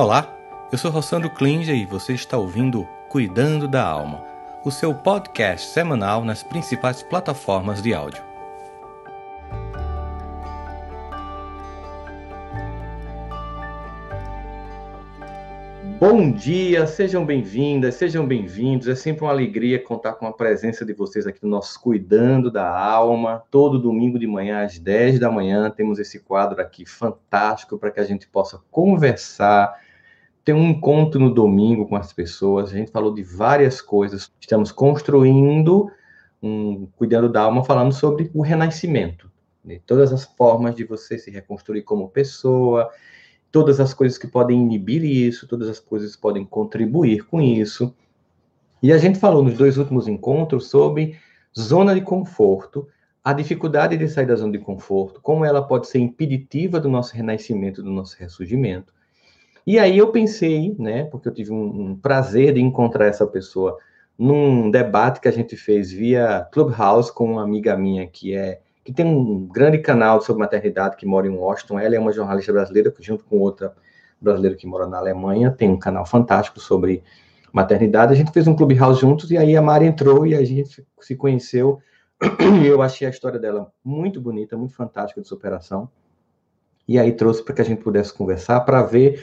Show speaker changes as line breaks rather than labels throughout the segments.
Olá, eu sou Rossandro Klinger e você está ouvindo Cuidando da Alma, o seu podcast semanal nas principais plataformas de áudio. Bom dia, sejam bem-vindas, sejam bem-vindos. É sempre uma alegria contar com a presença de vocês aqui no nosso Cuidando da Alma. Todo domingo de manhã, às 10 da manhã, temos esse quadro aqui fantástico para que a gente possa conversar, ter um encontro no domingo com as pessoas. A gente falou de várias coisas. Estamos construindo um Cuidando da Alma, falando sobre o renascimento. Né? Todas as formas de você se reconstruir como pessoa todas as coisas que podem inibir isso, todas as coisas que podem contribuir com isso. E a gente falou nos dois últimos encontros sobre zona de conforto, a dificuldade de sair da zona de conforto, como ela pode ser impeditiva do nosso renascimento, do nosso ressurgimento. E aí eu pensei, né, porque eu tive um, um prazer de encontrar essa pessoa num debate que a gente fez via Clubhouse com uma amiga minha que é que tem um grande canal sobre maternidade que mora em Washington. Ela é uma jornalista brasileira, junto com outra brasileira que mora na Alemanha, tem um canal fantástico sobre maternidade. A gente fez um clubhouse juntos e aí a Mari entrou e a gente se conheceu. E eu achei a história dela muito bonita, muito fantástica de superação. E aí trouxe para que a gente pudesse conversar para ver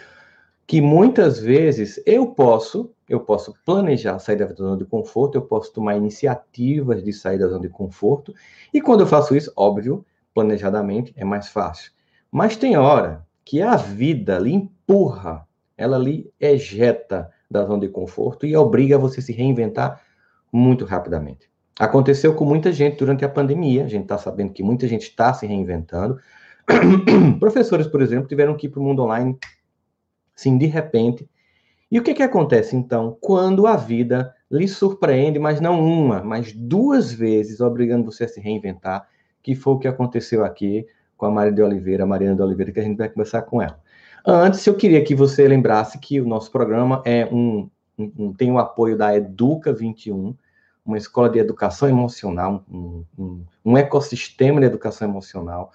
que muitas vezes eu posso, eu posso planejar sair da zona de conforto, eu posso tomar iniciativas de sair da zona de conforto, e quando eu faço isso, óbvio, planejadamente é mais fácil. Mas tem hora que a vida lhe empurra, ela lhe ejeta da zona de conforto e obriga você a se reinventar muito rapidamente. Aconteceu com muita gente durante a pandemia, a gente está sabendo que muita gente está se reinventando. Professores, por exemplo, tiveram que ir para o mundo online Sim, de repente. E o que, que acontece então quando a vida lhe surpreende, mas não uma, mas duas vezes, obrigando você a se reinventar, que foi o que aconteceu aqui com a Maria de Oliveira, a Mariana de Oliveira, que a gente vai conversar com ela. Antes, eu queria que você lembrasse que o nosso programa é um, um, tem o apoio da Educa 21, uma escola de educação emocional, um, um, um ecossistema de educação emocional,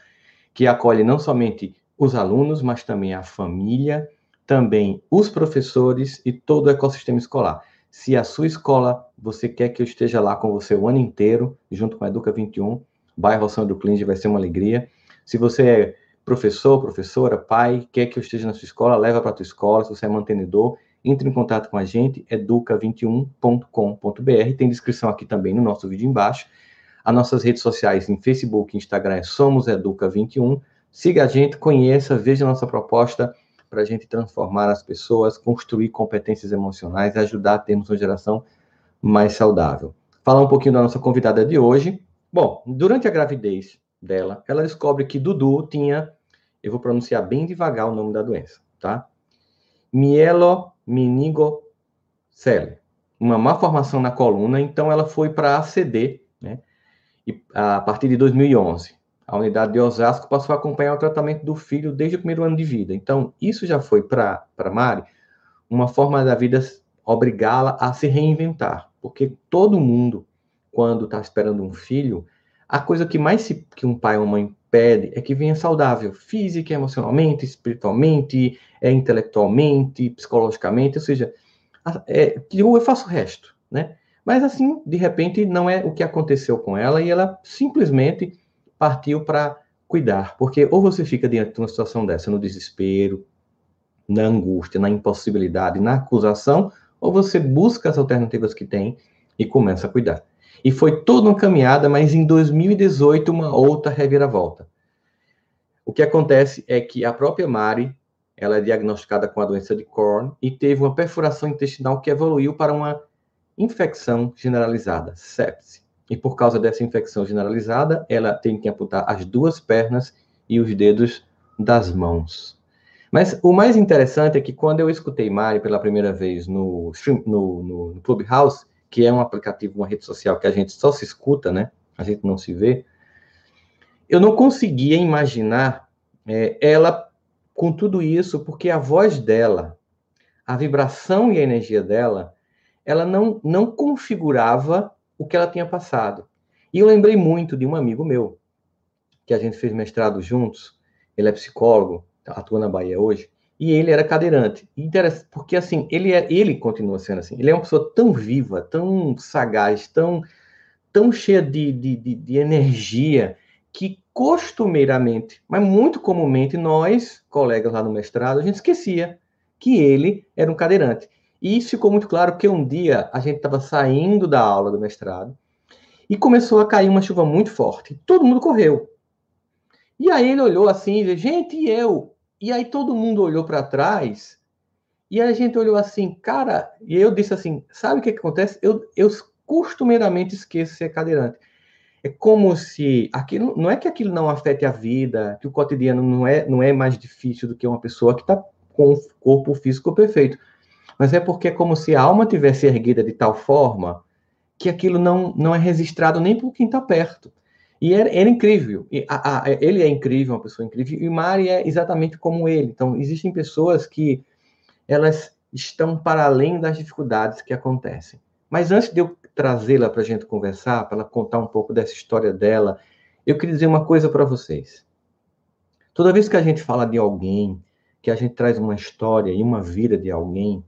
que acolhe não somente os alunos, mas também a família, também os professores e todo o ecossistema escolar. Se a sua escola, você quer que eu esteja lá com você o ano inteiro, junto com a Educa 21, bairro Sandro Clinge vai ser uma alegria. Se você é professor, professora, pai, quer que eu esteja na sua escola, leva para a tua escola. Se você é mantenedor, entre em contato com a gente, educa21.com.br. Tem descrição aqui também no nosso vídeo embaixo. As nossas redes sociais em Facebook e Instagram é Somos Educa21. Siga a gente, conheça, veja a nossa proposta para a gente transformar as pessoas, construir competências emocionais, ajudar a termos uma geração mais saudável. Falar um pouquinho da nossa convidada de hoje. Bom, durante a gravidez dela, ela descobre que Dudu tinha, eu vou pronunciar bem devagar o nome da doença, tá? Mielomeningocele, uma má formação na coluna, então ela foi para ACD, né? E, a partir de 2011 a unidade de Osasco passou a acompanhar o tratamento do filho desde o primeiro ano de vida. Então, isso já foi para Mari uma forma da vida obrigá-la a se reinventar, porque todo mundo, quando está esperando um filho, a coisa que mais se, que um pai ou uma mãe pede é que venha saudável, física, emocionalmente, espiritualmente, é, intelectualmente, psicologicamente, ou seja, é, eu faço o resto, né? Mas assim, de repente, não é o que aconteceu com ela e ela simplesmente partiu para cuidar, porque ou você fica diante de uma situação dessa no desespero, na angústia, na impossibilidade, na acusação, ou você busca as alternativas que tem e começa a cuidar. E foi toda uma caminhada, mas em 2018 uma outra reviravolta. O que acontece é que a própria Mari, ela é diagnosticada com a doença de Crohn e teve uma perfuração intestinal que evoluiu para uma infecção generalizada, sepse. E por causa dessa infecção generalizada, ela tem que amputar as duas pernas e os dedos das mãos. Mas o mais interessante é que quando eu escutei Mari pela primeira vez no, no, no, no Clubhouse, que é um aplicativo, uma rede social que a gente só se escuta, né? A gente não se vê. Eu não conseguia imaginar é, ela com tudo isso, porque a voz dela, a vibração e a energia dela, ela não, não configurava o que ela tinha passado. E eu lembrei muito de um amigo meu, que a gente fez mestrado juntos, ele é psicólogo, atua na Bahia hoje, e ele era cadeirante. Porque, assim, ele, é, ele continua sendo assim. Ele é uma pessoa tão viva, tão sagaz, tão, tão cheia de, de, de, de energia, que costumeiramente, mas muito comumente, nós, colegas lá no mestrado, a gente esquecia que ele era um cadeirante. E isso ficou muito claro porque um dia a gente estava saindo da aula do mestrado e começou a cair uma chuva muito forte. Todo mundo correu. E aí ele olhou assim gente, e eu? E aí todo mundo olhou para trás e a gente olhou assim, cara, e eu disse assim, sabe o que, que acontece? Eu, eu costumeiramente esqueço ser cadeirante. É como se aquilo não é que aquilo não afete a vida, que o cotidiano não é não é mais difícil do que uma pessoa que está com o corpo físico perfeito, mas é porque é como se a alma tivesse erguida de tal forma que aquilo não não é registrado nem por quem está perto. E era, era incrível. E a, a, ele é incrível, uma pessoa incrível. E Mari é exatamente como ele. Então, existem pessoas que elas estão para além das dificuldades que acontecem. Mas antes de eu trazê-la para a gente conversar, para ela contar um pouco dessa história dela, eu queria dizer uma coisa para vocês. Toda vez que a gente fala de alguém, que a gente traz uma história e uma vida de alguém,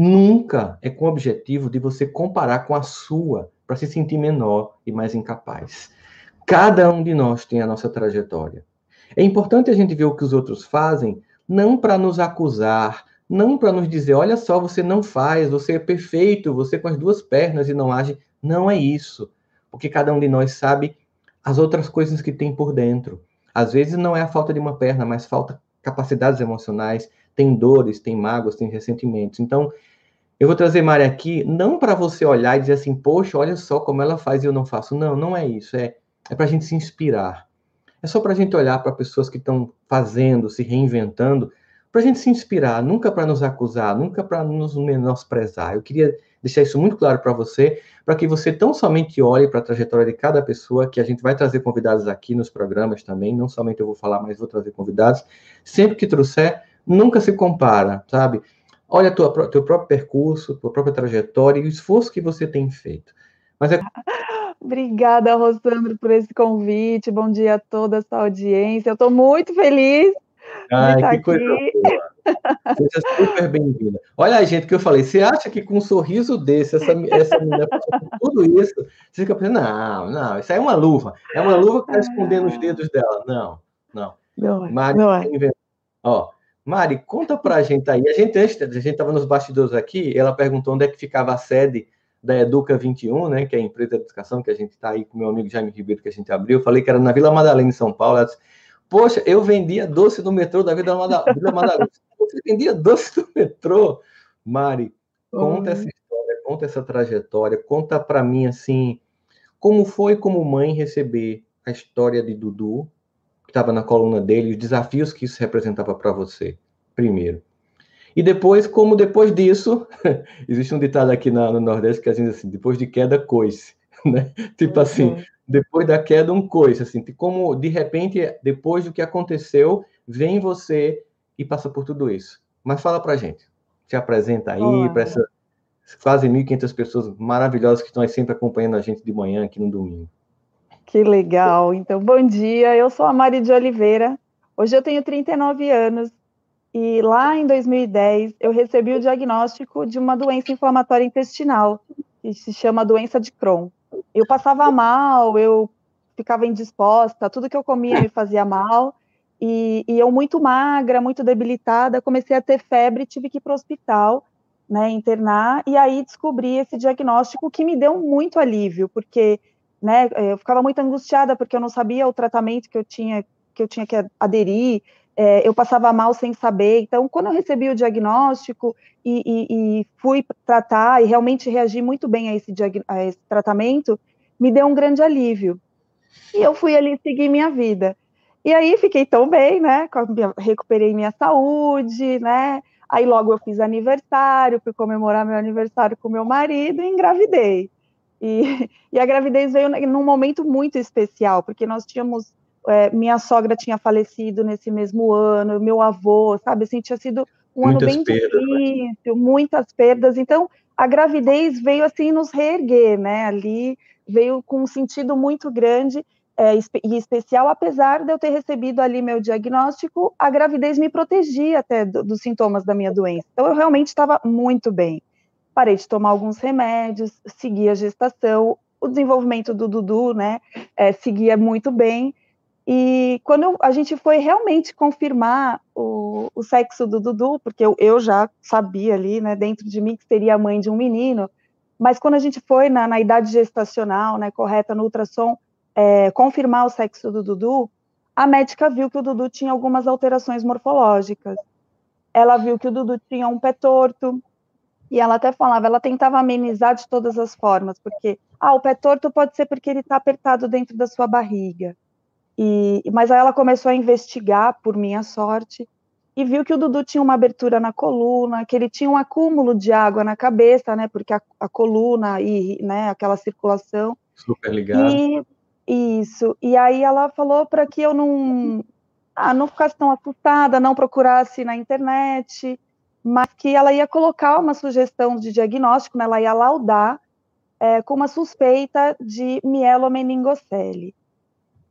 nunca é com o objetivo de você comparar com a sua para se sentir menor e mais incapaz. Cada um de nós tem a nossa trajetória. É importante a gente ver o que os outros fazem, não para nos acusar, não para nos dizer, olha só, você não faz, você é perfeito, você com as duas pernas e não age. Não é isso. Porque cada um de nós sabe as outras coisas que tem por dentro. Às vezes não é a falta de uma perna, mas falta capacidades emocionais, tem dores, tem mágoas, tem ressentimentos. Então, eu vou trazer Mari aqui não para você olhar e dizer assim, poxa, olha só como ela faz e eu não faço. Não, não é isso. É é para a gente se inspirar. É só para a gente olhar para pessoas que estão fazendo, se reinventando, para a gente se inspirar, nunca para nos acusar, nunca para nos menosprezar. Eu queria deixar isso muito claro para você, para que você tão somente olhe para a trajetória de cada pessoa, que a gente vai trazer convidados aqui nos programas também, não somente eu vou falar, mas vou trazer convidados. Sempre que trouxer, nunca se compara, sabe? Olha tua, teu próprio percurso, tua própria trajetória e o esforço que você tem feito. Mas é
Obrigada, Rosandro, por esse convite. Bom dia a toda essa audiência. Eu estou muito feliz
Ai, que coisa aqui. boa. Seja super bem-vinda. Olha, gente, que eu falei, você acha que com um sorriso desse, essa, essa menina tudo isso, você fica pensando, não, não, isso aí é uma luva. É uma luva que está escondendo os dedos dela. Não, não.
Não é. Mari, não é.
Ó, Mari, conta pra gente aí. A gente, antes, a gente estava nos bastidores aqui, ela perguntou onde é que ficava a sede da Educa 21, né, que é a empresa de educação que a gente está aí com meu amigo Jaime Ribeiro, que a gente abriu. Eu falei que era na Vila Madalena, em São Paulo. Ela disse, Poxa, eu vendia doce no metrô da Vila Madalena. Você vendia doce no metrô? Mari, conta essa história, conta essa trajetória, conta para mim, assim, como foi como mãe receber a história de Dudu, que estava na coluna dele, os desafios que isso representava para você, primeiro. E depois, como depois disso, existe um ditado aqui na, no Nordeste que gente assim, depois de queda, coice, né? Tipo uhum. assim, depois da queda, um coice, assim, como de repente, depois do que aconteceu, vem você e passa por tudo isso. Mas fala pra gente, se apresenta aí, para essas quase 1.500 pessoas maravilhosas que estão aí sempre acompanhando a gente de manhã aqui no domingo.
Que legal. Então, bom dia. Eu sou a Mari de Oliveira. Hoje eu tenho 39 anos e lá em 2010, eu recebi o diagnóstico de uma doença inflamatória intestinal, que se chama doença de Crohn. Eu passava mal, eu ficava indisposta, tudo que eu comia me fazia mal, e, e eu muito magra, muito debilitada, comecei a ter febre, tive que ir para o hospital, né, internar, e aí descobri esse diagnóstico que me deu muito alívio, porque né, eu ficava muito angustiada porque eu não sabia o tratamento que eu tinha que eu tinha que aderir, é, eu passava mal sem saber. Então, quando eu recebi o diagnóstico e, e, e fui tratar e realmente reagi muito bem a esse, a esse tratamento, me deu um grande alívio. E eu fui ali seguir minha vida. E aí fiquei tão bem, né? Recuperei minha saúde, né? Aí logo eu fiz aniversário, fui comemorar meu aniversário com meu marido e engravidei. E, e a gravidez veio num momento muito especial, porque nós tínhamos é, minha sogra tinha falecido nesse mesmo ano, meu avô, sabe, assim, tinha sido um muitas ano bem perdas, né? difícil, né? muitas perdas, então a gravidez veio assim nos reerguer, né, ali veio com um sentido muito grande, é, e especial, apesar de eu ter recebido ali meu diagnóstico, a gravidez me protegia até do, dos sintomas da minha doença. Então, eu realmente estava muito bem. Parei de tomar alguns remédios, segui a gestação, o desenvolvimento do Dudu, né, é, seguia muito bem. E quando a gente foi realmente confirmar o, o sexo do Dudu, porque eu, eu, já sabia ali, né, dentro de mim, que seria a mãe de um menino, mas quando a gente foi na, na idade gestacional, né, correta, no ultrassom, é, confirmar o sexo do Dudu, a médica viu que o Dudu tinha algumas alterações morfológicas. Ela viu que o Dudu tinha um pé torto, e ela até falava, ela tentava amenizar de todas as formas, porque, ah, o pé torto pode ser porque ele está apertado dentro da sua barriga. E, mas aí ela começou a investigar, por minha sorte, e viu que o Dudu tinha uma abertura na coluna, que ele tinha um acúmulo de água na cabeça, né, porque a, a coluna e, né, aquela circulação.
Super ligado.
E isso. E aí ela falou para que eu não, ah, não ficasse tão assustada, não procurasse na internet, mas que ela ia colocar uma sugestão de diagnóstico, né, ela ia laudar é, com uma suspeita de mielomeningocele.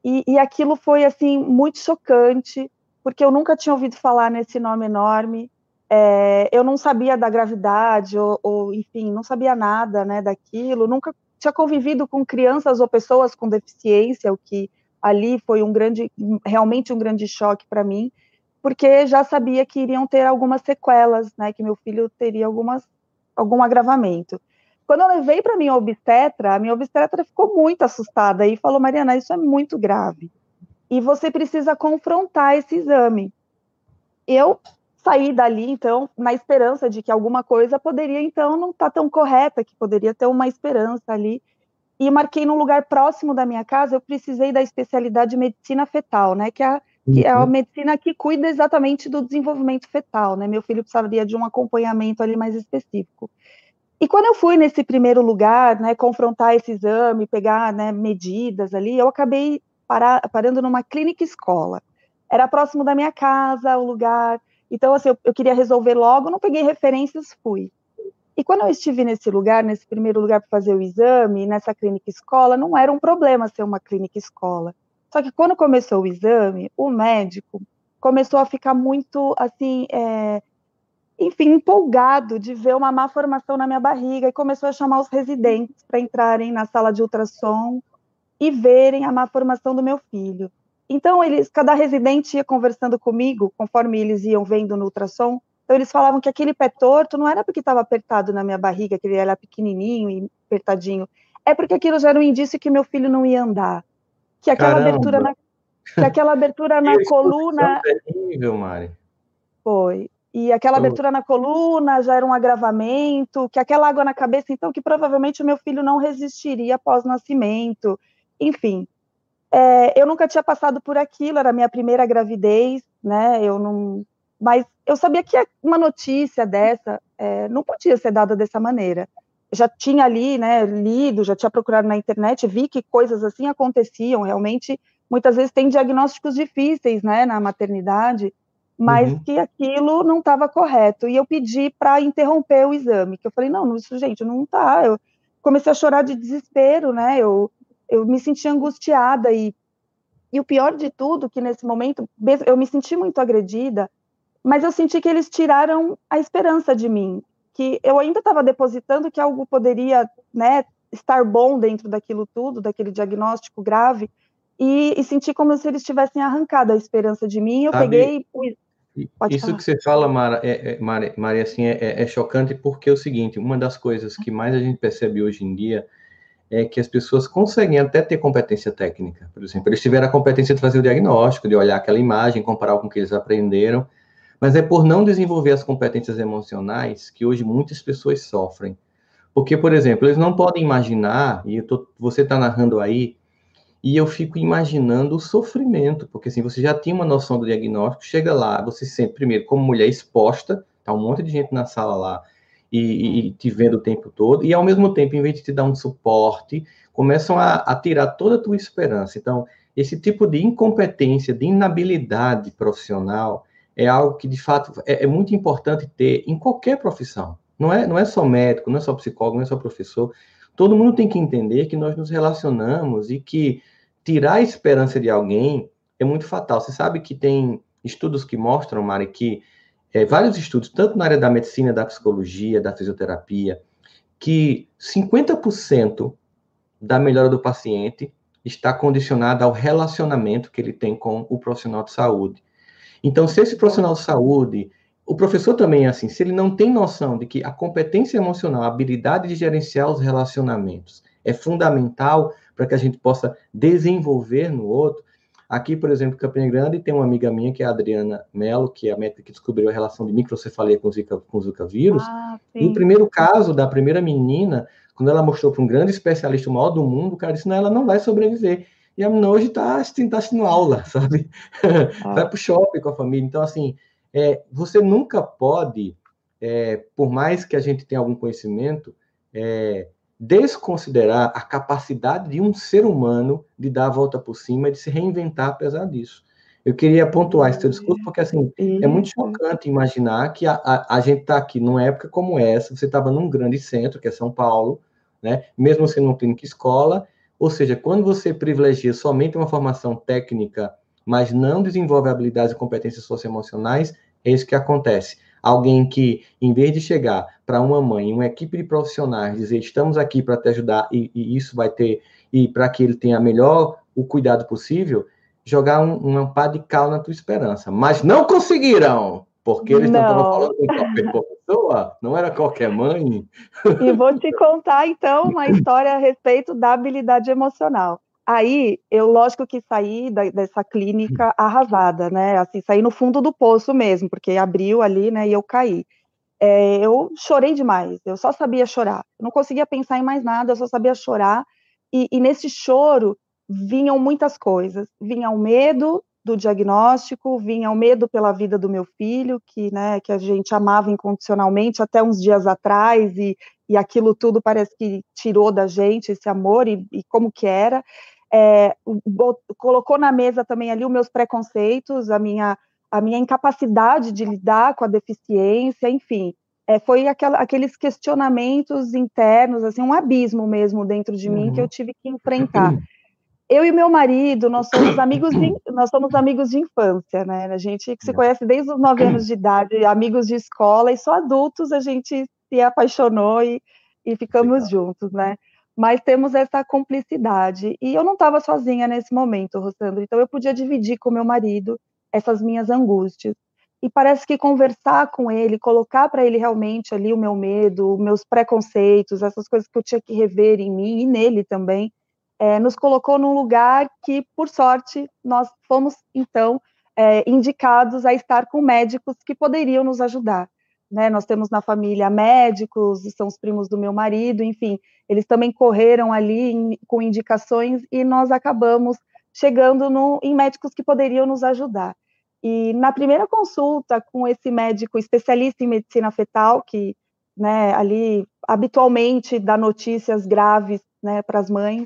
E, e aquilo foi assim muito chocante, porque eu nunca tinha ouvido falar nesse nome enorme. É, eu não sabia da gravidade, ou, ou, enfim, não sabia nada né, daquilo, nunca tinha convivido com crianças ou pessoas com deficiência, o que ali foi um grande, realmente um grande choque para mim, porque já sabia que iriam ter algumas sequelas, né, que meu filho teria algumas, algum agravamento. Quando eu levei para minha obstetra, a minha obstetra ficou muito assustada e falou: Mariana, isso é muito grave. E você precisa confrontar esse exame. Eu saí dali, então, na esperança de que alguma coisa poderia, então, não estar tá tão correta, que poderia ter uma esperança ali. E marquei num lugar próximo da minha casa, eu precisei da especialidade de medicina fetal, né, que é a, que é a uhum. medicina que cuida exatamente do desenvolvimento fetal, né, meu filho precisaria de um acompanhamento ali mais específico. E quando eu fui nesse primeiro lugar, né, confrontar esse exame, pegar né, medidas ali, eu acabei parar, parando numa clínica escola. Era próximo da minha casa, o lugar, então, assim, eu, eu queria resolver logo, não peguei referências, fui. E quando eu estive nesse lugar, nesse primeiro lugar para fazer o exame, nessa clínica escola, não era um problema ser uma clínica escola. Só que quando começou o exame, o médico começou a ficar muito, assim, é, enfim, empolgado de ver uma má formação na minha barriga e começou a chamar os residentes para entrarem na sala de ultrassom e verem a má formação do meu filho. Então, eles, cada residente ia conversando comigo, conforme eles iam vendo no ultrassom. Então, eles falavam que aquele pé torto não era porque estava apertado na minha barriga, que ele era pequenininho e apertadinho. É porque aquilo já era um indício que meu filho não ia andar. Que aquela Caramba. abertura na, que aquela abertura na coluna.
Terrível, Mari.
Foi. E aquela abertura na coluna já era um agravamento, que aquela água na cabeça, então, que provavelmente o meu filho não resistiria após nascimento. Enfim, é, eu nunca tinha passado por aquilo, era a minha primeira gravidez, né? Eu não, mas eu sabia que uma notícia dessa é, não podia ser dada dessa maneira. Já tinha ali, né, lido, já tinha procurado na internet, vi que coisas assim aconteciam. Realmente, muitas vezes tem diagnósticos difíceis, né, na maternidade, mas uhum. que aquilo não estava correto. E eu pedi para interromper o exame, que eu falei, não, isso, gente, não tá. Eu comecei a chorar de desespero, né? Eu eu me senti angustiada e e o pior de tudo que nesse momento eu me senti muito agredida, mas eu senti que eles tiraram a esperança de mim, que eu ainda estava depositando que algo poderia, né, estar bom dentro daquilo tudo, daquele diagnóstico grave, e, e senti como se eles tivessem arrancado a esperança de mim. Eu Sabe, peguei.
Pode isso falar. que você fala, Mara, é, é, Maria, Maria, assim, é, é, é chocante porque é o seguinte: uma das coisas que mais a gente percebe hoje em dia é que as pessoas conseguem até ter competência técnica. Por exemplo, eles tiveram a competência de fazer o diagnóstico, de olhar aquela imagem, comparar com o que eles aprenderam, mas é por não desenvolver as competências emocionais que hoje muitas pessoas sofrem. Porque, por exemplo, eles não podem imaginar, e tô, você está narrando aí, e eu fico imaginando o sofrimento, porque assim, você já tinha uma noção do diagnóstico, chega lá, você se sente, primeiro, como mulher exposta, tá um monte de gente na sala lá, e, e, te vendo o tempo todo, e ao mesmo tempo, em vez de te dar um suporte, começam a, a tirar toda a tua esperança. Então, esse tipo de incompetência, de inabilidade profissional, é algo que, de fato, é, é, muito importante ter em qualquer profissão. Não é, não é só médico, não é só psicólogo, não é só professor. Todo mundo tem que entender que nós nos relacionamos e que tirar a esperança de alguém é muito fatal. Você sabe que tem estudos que mostram, Mari, que é, vários estudos, tanto na área da medicina, da psicologia, da fisioterapia, que 50% da melhora do paciente está condicionada ao relacionamento que ele tem com o profissional de saúde. Então, se esse profissional de saúde, o professor também é assim, se ele não tem noção de que a competência emocional, a habilidade de gerenciar os relacionamentos é fundamental para que a gente possa desenvolver no outro, Aqui, por exemplo, em Campina Grande, tem uma amiga minha, que é a Adriana Mello, que é a médica que descobriu a relação de microcefalia com o Zika, com Zika vírus. Ah, e o primeiro caso da primeira menina, quando ela mostrou para um grande especialista, o maior do mundo, o cara disse, não, ela não vai sobreviver. E a menina hoje está tá assistindo aula, sabe? Ah. vai para o shopping com a família. Então, assim, é, você nunca pode, é, por mais que a gente tenha algum conhecimento, é, desconsiderar a capacidade de um ser humano de dar a volta por cima e de se reinventar apesar disso. Eu queria pontuar esse teu discurso, porque assim, é muito chocante imaginar que a, a, a gente está aqui numa época como essa, você estava num grande centro, que é São Paulo, né? mesmo sendo uma clínica escola, ou seja, quando você privilegia somente uma formação técnica, mas não desenvolve habilidades e competências socioemocionais, é isso que acontece. Alguém que, em vez de chegar para uma mãe, uma equipe de profissionais, dizer estamos aqui para te ajudar e, e, isso vai ter, e para que ele tenha melhor o cuidado possível, jogar um, pá de cal na tua esperança. Mas não conseguiram, porque eles não estavam falando qualquer pessoa, não era qualquer mãe.
E vou te contar, então, uma história a respeito da habilidade emocional. Aí, eu, lógico que saí da, dessa clínica arrasada, né? Assim, saí no fundo do poço mesmo, porque abriu ali, né? E eu caí. É, eu chorei demais, eu só sabia chorar. Eu não conseguia pensar em mais nada, eu só sabia chorar. E, e nesse choro vinham muitas coisas. Vinha o medo do diagnóstico, vinha o medo pela vida do meu filho, que, né, que a gente amava incondicionalmente até uns dias atrás, e, e aquilo tudo parece que tirou da gente esse amor e, e como que era é, colocou na mesa também ali os meus preconceitos, a minha, a minha incapacidade de lidar com a deficiência, enfim. É, foi aquela, aqueles questionamentos internos, assim, um abismo mesmo dentro de uhum. mim que eu uhum. tive que enfrentar. Eu e meu marido, nós somos amigos de, nós somos amigos de infância, né? A gente que se conhece desde os nove anos de idade, amigos de escola, e só adultos a gente se apaixonou e, e ficamos Legal. juntos, né? mas temos essa cumplicidade. E eu não estava sozinha nesse momento, Rossandro, então eu podia dividir com meu marido essas minhas angústias. E parece que conversar com ele, colocar para ele realmente ali o meu medo, os meus preconceitos, essas coisas que eu tinha que rever em mim e nele também, é, nos colocou num lugar que, por sorte, nós fomos, então, é, indicados a estar com médicos que poderiam nos ajudar né? Nós temos na família médicos, são os primos do meu marido, enfim, eles também correram ali em, com indicações e nós acabamos chegando no, em médicos que poderiam nos ajudar. E na primeira consulta com esse médico especialista em medicina fetal, que né, ali habitualmente dá notícias graves né, para as mães,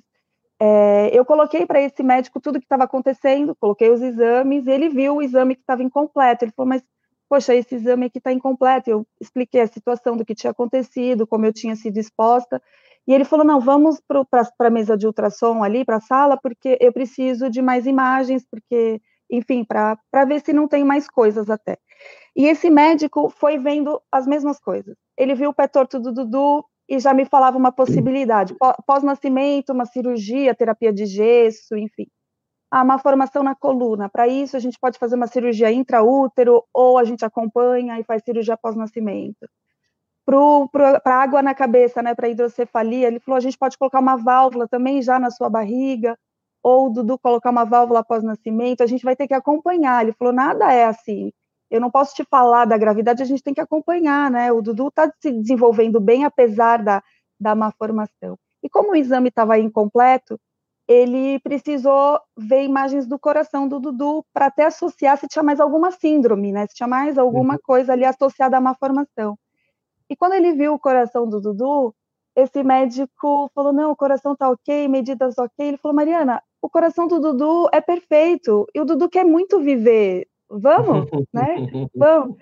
é, eu coloquei para esse médico tudo que estava acontecendo, coloquei os exames, ele viu o exame que estava incompleto. Ele falou, mas poxa, esse exame aqui está incompleto. Eu expliquei a situação do que tinha acontecido, como eu tinha sido exposta. E ele falou: não, vamos para a mesa de ultrassom ali, para a sala, porque eu preciso de mais imagens, porque, enfim, para ver se não tem mais coisas até. E esse médico foi vendo as mesmas coisas. Ele viu o pé torto do Dudu e já me falava uma possibilidade: pós-nascimento, uma cirurgia, terapia de gesso, enfim ah, uma formação na coluna. Para isso, a gente pode fazer uma cirurgia intraútero ou a gente acompanha e faz cirurgia pós-nascimento. Para água na cabeça, né, para hidrocefalia, ele falou: a gente pode colocar uma válvula também já na sua barriga, ou Dudu colocar uma válvula após nascimento, a gente vai ter que acompanhar. Ele falou: nada é assim. Eu não posso te falar da gravidade, a gente tem que acompanhar, né? O Dudu está se desenvolvendo bem, apesar da, da má formação. E como o exame estava incompleto, ele precisou ver imagens do coração do Dudu para até associar se tinha mais alguma síndrome, né? Se tinha mais alguma uhum. coisa ali associada à má formação. E quando ele viu o coração do Dudu, esse médico falou: não, o coração tá ok, medidas ok. Ele falou: Mariana, o coração do Dudu é perfeito e o Dudu quer muito viver. Vamos, né? Vamos.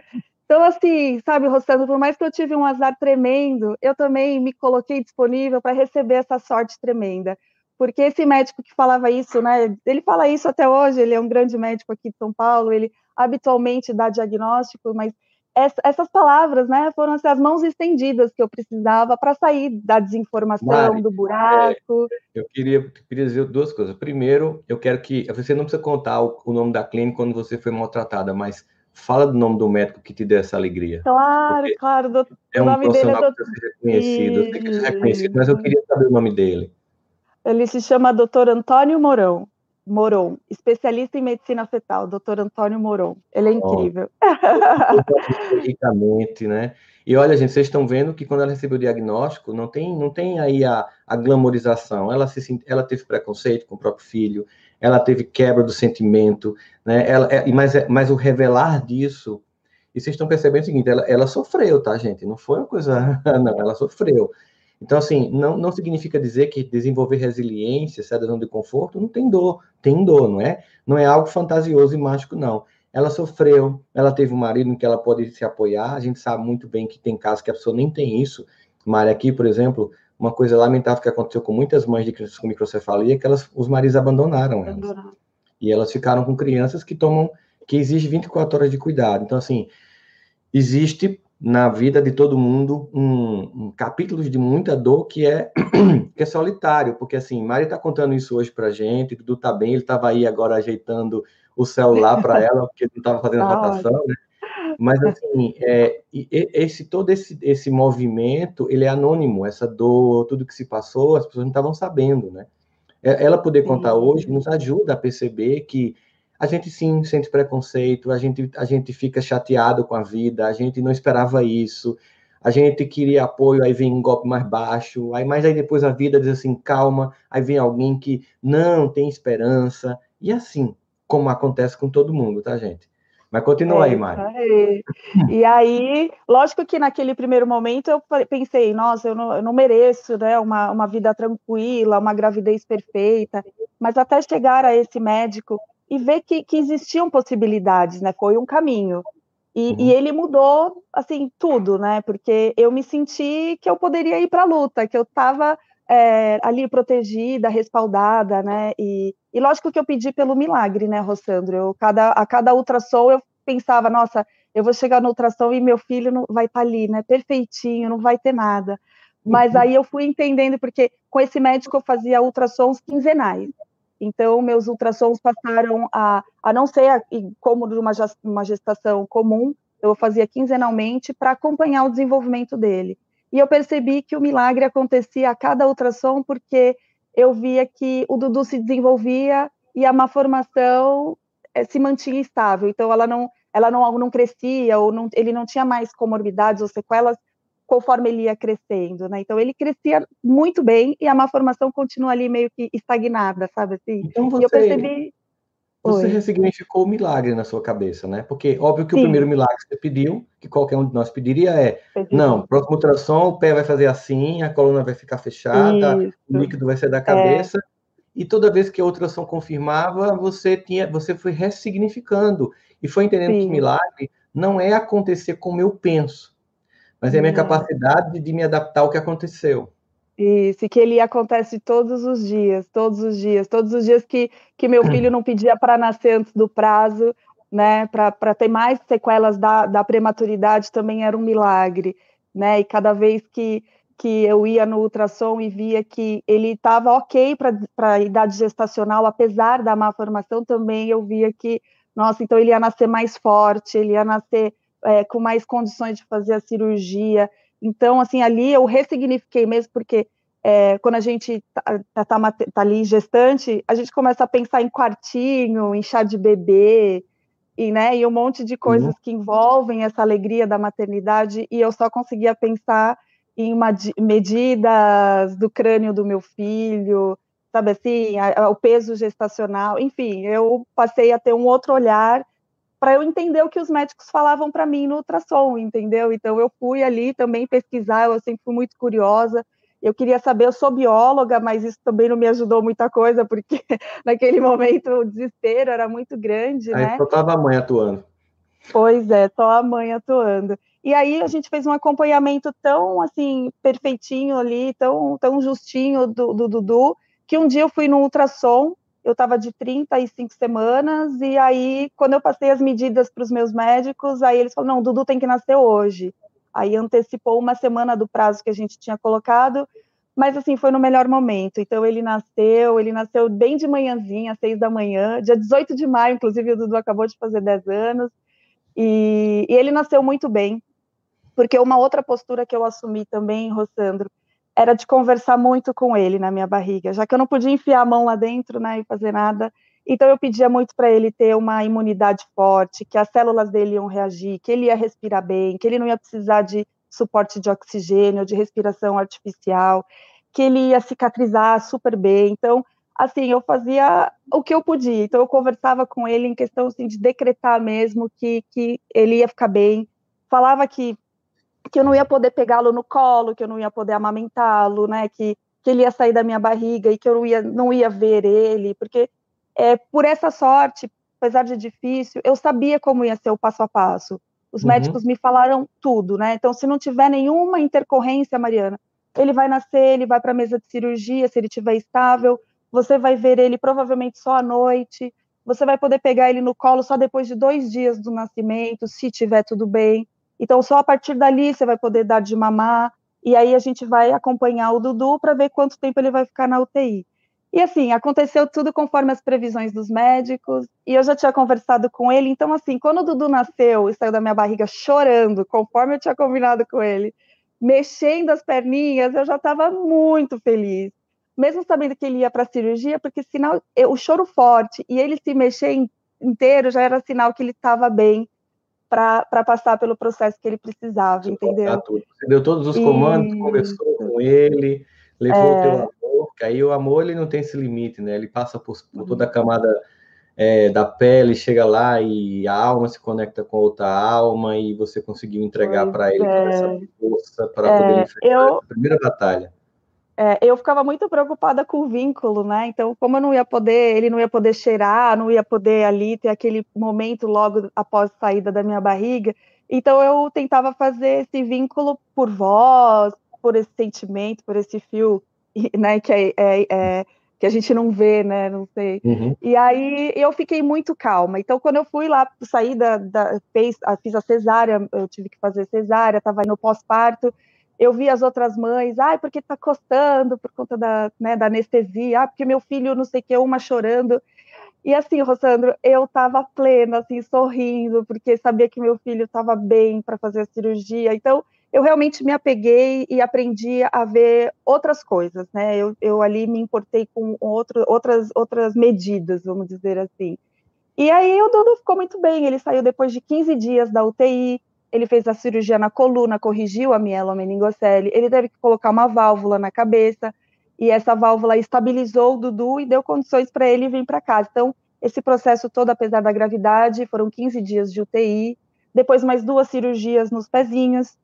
Então, assim, sabe, Rossandro, por mais que eu tive um azar tremendo, eu também me coloquei disponível para receber essa sorte tremenda porque esse médico que falava isso, né, ele fala isso até hoje, ele é um grande médico aqui de São Paulo, ele habitualmente dá diagnóstico, mas essas palavras, né, foram assim, as mãos estendidas que eu precisava para sair da desinformação, Mari, do buraco.
É, eu queria, queria dizer duas coisas. Primeiro, eu quero que você não precisa contar o, o, nome da clínica quando você foi maltratada, mas fala do nome do médico que te deu essa alegria.
Claro, claro. Do,
é um nome profissional dele é do... que reconhecido. Eu sei que é reconhecido, mas eu queria saber o nome dele.
Ele se chama Dr. Antônio Mourão. Moron, especialista em medicina fetal, doutor Antônio Moron. Ele é incrível.
Ricamente, né? E olha, gente, vocês estão vendo que quando ela recebeu o diagnóstico, não tem, não tem aí a, a glamorização. Ela, se, ela teve preconceito com o próprio filho, ela teve quebra do sentimento, né? Ela, é, mas, é, mas o revelar disso, e vocês estão percebendo o seguinte, ela, ela sofreu, tá, gente? Não foi uma coisa, não, ela sofreu. Então, assim, não, não significa dizer que desenvolver resiliência, sair da zona de conforto, não tem dor. Tem dor, não é? Não é algo fantasioso e mágico, não. Ela sofreu, ela teve um marido em que ela pode se apoiar. A gente sabe muito bem que tem casos que a pessoa nem tem isso. Mari, aqui, por exemplo, uma coisa lamentável que aconteceu com muitas mães de crianças com microcefalia, é que elas, os maridos abandonaram elas. E elas ficaram com crianças que tomam, que exige 24 horas de cuidado. Então, assim, existe na vida de todo mundo um, um capítulo de muita dor que é que é solitário, porque assim, Mari está contando isso hoje para gente, tudo tá bem, ele estava aí agora ajeitando o celular para ela, porque não estava fazendo a rotação, né? Mas assim, é, esse todo esse, esse movimento, ele é anônimo, essa dor, tudo que se passou, as pessoas não estavam sabendo, né? É, ela poder contar hoje nos ajuda a perceber que a gente sim sente preconceito, a gente, a gente fica chateado com a vida, a gente não esperava isso, a gente queria apoio, aí vem um golpe mais baixo, aí mas aí depois a vida diz assim, calma, aí vem alguém que não tem esperança, e assim, como acontece com todo mundo, tá, gente? Mas continua é, aí, Mari.
Aí. E aí, lógico que naquele primeiro momento eu pensei, nossa, eu não, eu não mereço né, uma, uma vida tranquila, uma gravidez perfeita, mas até chegar a esse médico e ver que, que existiam possibilidades, né? Foi um caminho. E, uhum. e, ele mudou, assim, tudo, né? Porque eu me senti que eu poderia ir para a luta, que eu estava é, ali protegida, respaldada, né? E, e lógico que eu pedi pelo milagre, né, Rossandro? Eu, cada, a cada ultrassom eu pensava, nossa, eu vou chegar no ultrassom e meu filho não vai estar tá ali, né? Perfeitinho, não vai ter nada. Mas uhum. aí eu fui entendendo, porque com esse médico eu fazia ultrassons quinzenais. Então, meus ultrassons passaram a, a não ser a, como de uma, uma gestação comum, eu fazia quinzenalmente para acompanhar o desenvolvimento dele. E eu percebi que o milagre acontecia a cada ultrassom, porque eu via que o Dudu se desenvolvia e a malformação é, se mantinha estável. Então, ela não, ela não, não crescia, ou não, ele não tinha mais comorbidades ou sequelas conforme ele ia crescendo, né? Então ele crescia muito bem e a má formação continua ali meio que estagnada, sabe assim?
Então você, e eu percebi você Oi. ressignificou o milagre na sua cabeça, né? Porque óbvio que Sim. o primeiro milagre que você pediu, que qualquer um de nós pediria é, não, próximo ultrassom, o pé vai fazer assim, a coluna vai ficar fechada, Isso. o líquido vai sair da cabeça. É. E toda vez que a ultrassom confirmava, você tinha, você foi ressignificando e foi entendendo Sim. que milagre não é acontecer como eu penso, mas é a minha capacidade de me adaptar ao que aconteceu.
Isso, e que ele acontece todos os dias, todos os dias, todos os dias que, que meu filho não pedia para nascer antes do prazo, né, para ter mais sequelas da, da prematuridade também era um milagre, né, e cada vez que, que eu ia no ultrassom e via que ele estava ok para a idade gestacional, apesar da má formação, também eu via que, nossa, então ele ia nascer mais forte, ele ia nascer é, com mais condições de fazer a cirurgia. Então, assim, ali eu ressignifiquei mesmo, porque é, quando a gente tá, tá, tá, tá, ali gestante, a gente começa a pensar em quartinho, em chá de bebê, e, né, e um monte de coisas uhum. que envolvem essa alegria da maternidade, e eu só conseguia pensar em medidas do crânio do meu filho, sabe assim, a, a, o peso gestacional, enfim, eu passei a ter um outro olhar para eu entender o que os médicos falavam para mim no ultrassom, entendeu? Então eu fui ali também pesquisar, eu sempre fui muito curiosa. Eu queria saber, eu sou bióloga, mas isso também não me ajudou muita coisa, porque naquele momento o desespero era muito grande,
aí
né?
Só estava a mãe atuando.
Pois é, só a mãe atuando. E aí a gente fez um acompanhamento tão assim perfeitinho ali, tão tão justinho do Dudu, que um dia eu fui no ultrassom, eu estava de 35 semanas, e aí, quando eu passei as medidas para os meus médicos, aí eles falaram, não, Dudu tem que nascer hoje. Aí antecipou uma semana do prazo que a gente tinha colocado, mas assim, foi no melhor momento. Então ele nasceu, ele nasceu bem de manhãzinha, às seis da manhã, dia 18 de maio, inclusive o Dudu acabou de fazer 10 anos, e, e ele nasceu muito bem, porque uma outra postura que eu assumi também, Rossandro, era de conversar muito com ele na minha barriga, já que eu não podia enfiar a mão lá dentro, né, e fazer nada. Então eu pedia muito para ele ter uma imunidade forte, que as células dele iam reagir, que ele ia respirar bem, que ele não ia precisar de suporte de oxigênio, de respiração artificial, que ele ia cicatrizar super bem. Então, assim, eu fazia o que eu podia. Então, eu conversava com ele em questão assim, de decretar mesmo que, que ele ia ficar bem. Falava que, que eu não ia poder pegá-lo no colo, que eu não ia poder amamentá-lo, né? Que, que ele ia sair da minha barriga e que eu não ia, não ia ver ele, porque é, por essa sorte, apesar de difícil, eu sabia como ia ser o passo a passo. Os uhum. médicos me falaram tudo, né? Então, se não tiver nenhuma intercorrência, Mariana, ele vai nascer, ele vai para a mesa de cirurgia, se ele estiver estável, você vai ver ele provavelmente só à noite, você vai poder pegar ele no colo só depois de dois dias do nascimento, se tiver tudo bem. Então, só a partir dali você vai poder dar de mamar, e aí a gente vai acompanhar o Dudu para ver quanto tempo ele vai ficar na UTI. E assim, aconteceu tudo conforme as previsões dos médicos, e eu já tinha conversado com ele, então assim, quando o Dudu nasceu e saiu da minha barriga chorando, conforme eu tinha combinado com ele, mexendo as perninhas, eu já estava muito feliz. Mesmo sabendo que ele ia para a cirurgia, porque sinal, o choro forte e ele se mexer inteiro já era sinal que ele estava bem para passar pelo processo que ele precisava, entendeu?
Você deu todos os comandos, conversou com ele, levou é... o teu amor, que aí o amor ele não tem esse limite, né? Ele passa por, por toda a uhum. camada é, da pele, chega lá e a alma se conecta com outra alma e você conseguiu entregar para ele é. essa força para é, poder enfrentar eu... a primeira batalha.
É, eu ficava muito preocupada com o vínculo, né? Então, como eu não ia poder, ele não ia poder cheirar, não ia poder ali ter aquele momento logo após a saída da minha barriga. Então, eu tentava fazer esse vínculo por voz, por esse sentimento, por esse fio, né, que é, é, é, que a gente não vê, né, não sei. Uhum. E aí eu fiquei muito calma. Então, quando eu fui lá, saí da, da fez, fiz a cesárea, eu tive que fazer cesárea, estava no pós-parto, eu vi as outras mães, ai, porque tá costando por conta da, né, da anestesia, ah, porque meu filho não sei o que, uma chorando. E assim, Rossandro, eu estava plena, assim, sorrindo, porque sabia que meu filho estava bem para fazer a cirurgia. Então, eu realmente me apeguei e aprendi a ver outras coisas, né? Eu, eu ali me importei com outro, outras, outras medidas, vamos dizer assim. E aí o Dudu ficou muito bem, ele saiu depois de 15 dias da UTI, ele fez a cirurgia na coluna, corrigiu a mielomeningocele, ele teve que colocar uma válvula na cabeça, e essa válvula estabilizou o Dudu e deu condições para ele vir para casa. Então, esse processo todo, apesar da gravidade, foram 15 dias de UTI, depois mais duas cirurgias nos pezinhos,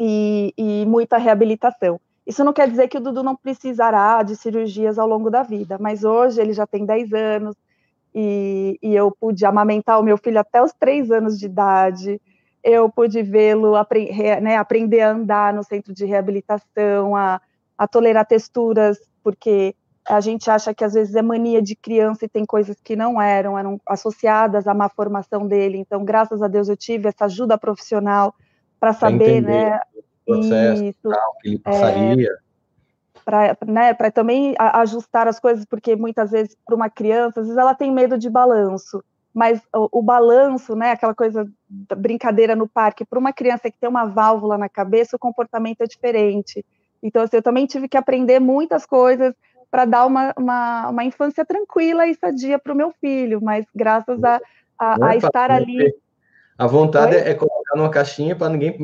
e, e muita reabilitação. Isso não quer dizer que o Dudu não precisará de cirurgias ao longo da vida, mas hoje ele já tem 10 anos e, e eu pude amamentar o meu filho até os 3 anos de idade. Eu pude vê-lo apre né, aprender a andar no centro de reabilitação, a, a tolerar texturas, porque a gente acha que às vezes é mania de criança e tem coisas que não eram, eram associadas à má formação dele. Então, graças a Deus, eu tive essa ajuda profissional para saber, né?
Processo, isso, tal, que ele passaria. É,
para né, também ajustar as coisas, porque muitas vezes para uma criança, às vezes ela tem medo de balanço, mas o, o balanço, né, aquela coisa brincadeira no parque, para uma criança que tem uma válvula na cabeça, o comportamento é diferente. Então, assim, eu também tive que aprender muitas coisas para dar uma, uma, uma, infância tranquila e sadia para o meu filho, mas graças a, a, a estar ali
a vontade é colocar numa caixinha para ninguém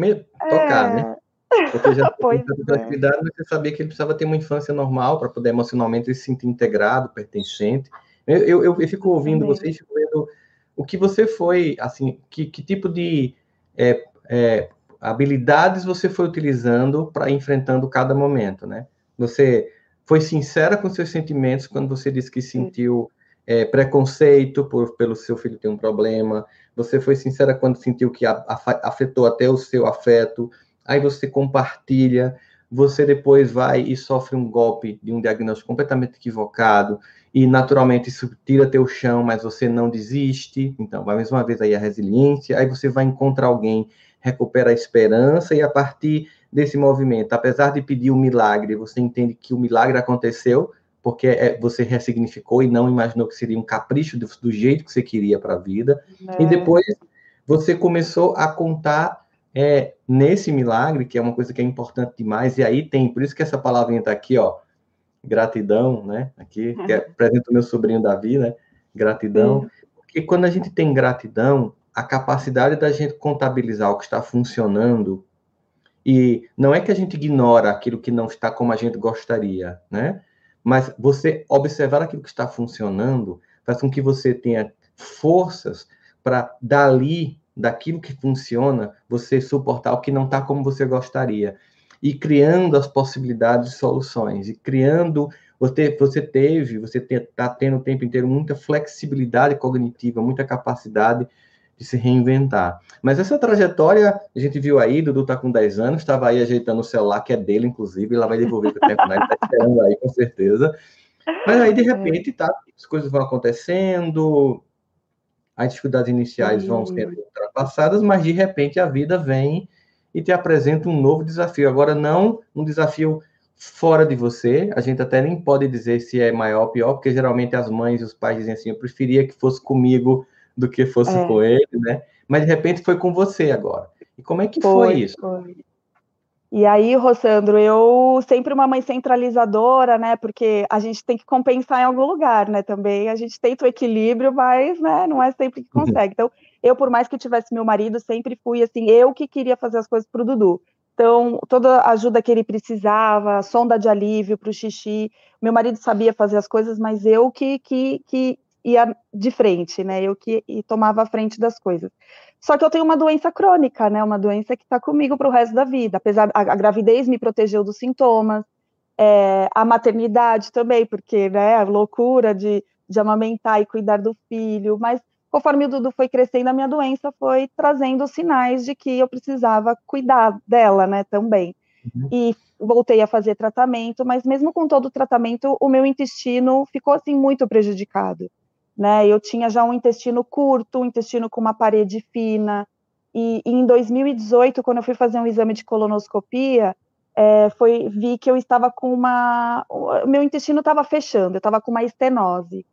tocar, né? é... né? Porque já mas você sabia que ele precisava ter uma infância normal para poder emocionalmente se sentir integrado, pertencente. Eu, eu, eu fico ouvindo Também. vocês, fico vendo o que você foi, assim, que, que tipo de é, é, habilidades você foi utilizando para enfrentando cada momento, né? Você foi sincera com seus sentimentos quando você disse que sentiu é, preconceito por, pelo seu filho ter um problema, você foi sincera quando sentiu que afetou até o seu afeto, aí você compartilha, você depois vai e sofre um golpe de um diagnóstico completamente equivocado, e naturalmente isso tira teu chão, mas você não desiste. Então, vai mais uma vez aí a resiliência, aí você vai encontrar alguém, recupera a esperança, e a partir desse movimento, apesar de pedir um milagre, você entende que o milagre aconteceu, porque é, você ressignificou e não imaginou que seria um capricho do, do jeito que você queria para a vida. É. E depois você começou a contar é, nesse milagre, que é uma coisa que é importante demais, e aí tem, por isso que essa palavrinha está aqui, ó, gratidão, né? Aqui, que é, apresento o meu sobrinho Davi, né? Gratidão. Porque quando a gente tem gratidão, a capacidade da gente contabilizar o que está funcionando, e não é que a gente ignora aquilo que não está como a gente gostaria, né? Mas você observar aquilo que está funcionando faz com que você tenha forças para dali, daquilo que funciona, você suportar o que não está como você gostaria e criando as possibilidades de soluções, e criando, você, você teve, você está tendo o tempo inteiro muita flexibilidade cognitiva, muita capacidade de se reinventar. Mas essa trajetória, a gente viu aí, Dudu está com 10 anos, estava aí ajeitando o celular, que é dele, inclusive, ela vai devolver o tempo, né? está esperando aí, com certeza. Mas aí, de repente, tá, as coisas vão acontecendo, as dificuldades iniciais vão sendo ultrapassadas, mas de repente a vida vem e te apresenta um novo desafio. Agora, não um desafio fora de você, a gente até nem pode dizer se é maior ou pior, porque geralmente as mães e os pais dizem assim: eu preferia que fosse comigo do que fosse é. com ele, né? Mas de repente foi com você agora. E como é que foi, foi isso? Foi.
E aí, Rossandro, eu sempre uma mãe centralizadora, né? Porque a gente tem que compensar em algum lugar, né? Também a gente tenta o equilíbrio, mas né, não é sempre que consegue. Então, eu, por mais que tivesse meu marido, sempre fui assim, eu que queria fazer as coisas para o Dudu. Então, toda a ajuda que ele precisava, sonda de alívio para o xixi, meu marido sabia fazer as coisas, mas eu que, que, que ia de frente, né? Eu que tomava a frente das coisas. Só que eu tenho uma doença crônica, né? Uma doença que está comigo para o resto da vida. Apesar a, a, gravidez me protegeu dos sintomas, é, a maternidade também, porque né, a loucura de, de amamentar e cuidar do filho, mas conforme o Dudu foi crescendo, a minha doença foi trazendo sinais de que eu precisava cuidar dela, né, também. Uhum. E voltei a fazer tratamento, mas mesmo com todo o tratamento, o meu intestino ficou assim muito prejudicado, né? Eu tinha já um intestino curto, um intestino com uma parede fina. E, e em 2018, quando eu fui fazer um exame de colonoscopia, é, foi vi que eu estava com uma, o meu intestino estava fechando, eu estava com uma estenose.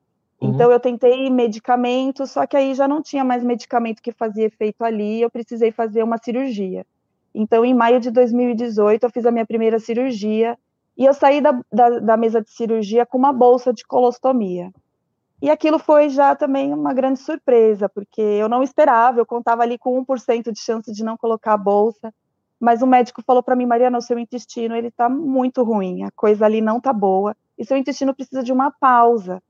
Uhum. Então eu tentei medicamento, só que aí já não tinha mais medicamento que fazia efeito ali, eu precisei fazer uma cirurgia. Então, em maio de 2018, eu fiz a minha primeira cirurgia e eu saí da, da, da mesa de cirurgia com uma bolsa de colostomia. E aquilo foi já também uma grande surpresa, porque eu não esperava, eu contava ali com 1% de chance de não colocar a bolsa, mas o médico falou para mim, Mariana, o seu intestino, ele está muito ruim, a coisa ali não está boa, e seu intestino precisa de uma pausa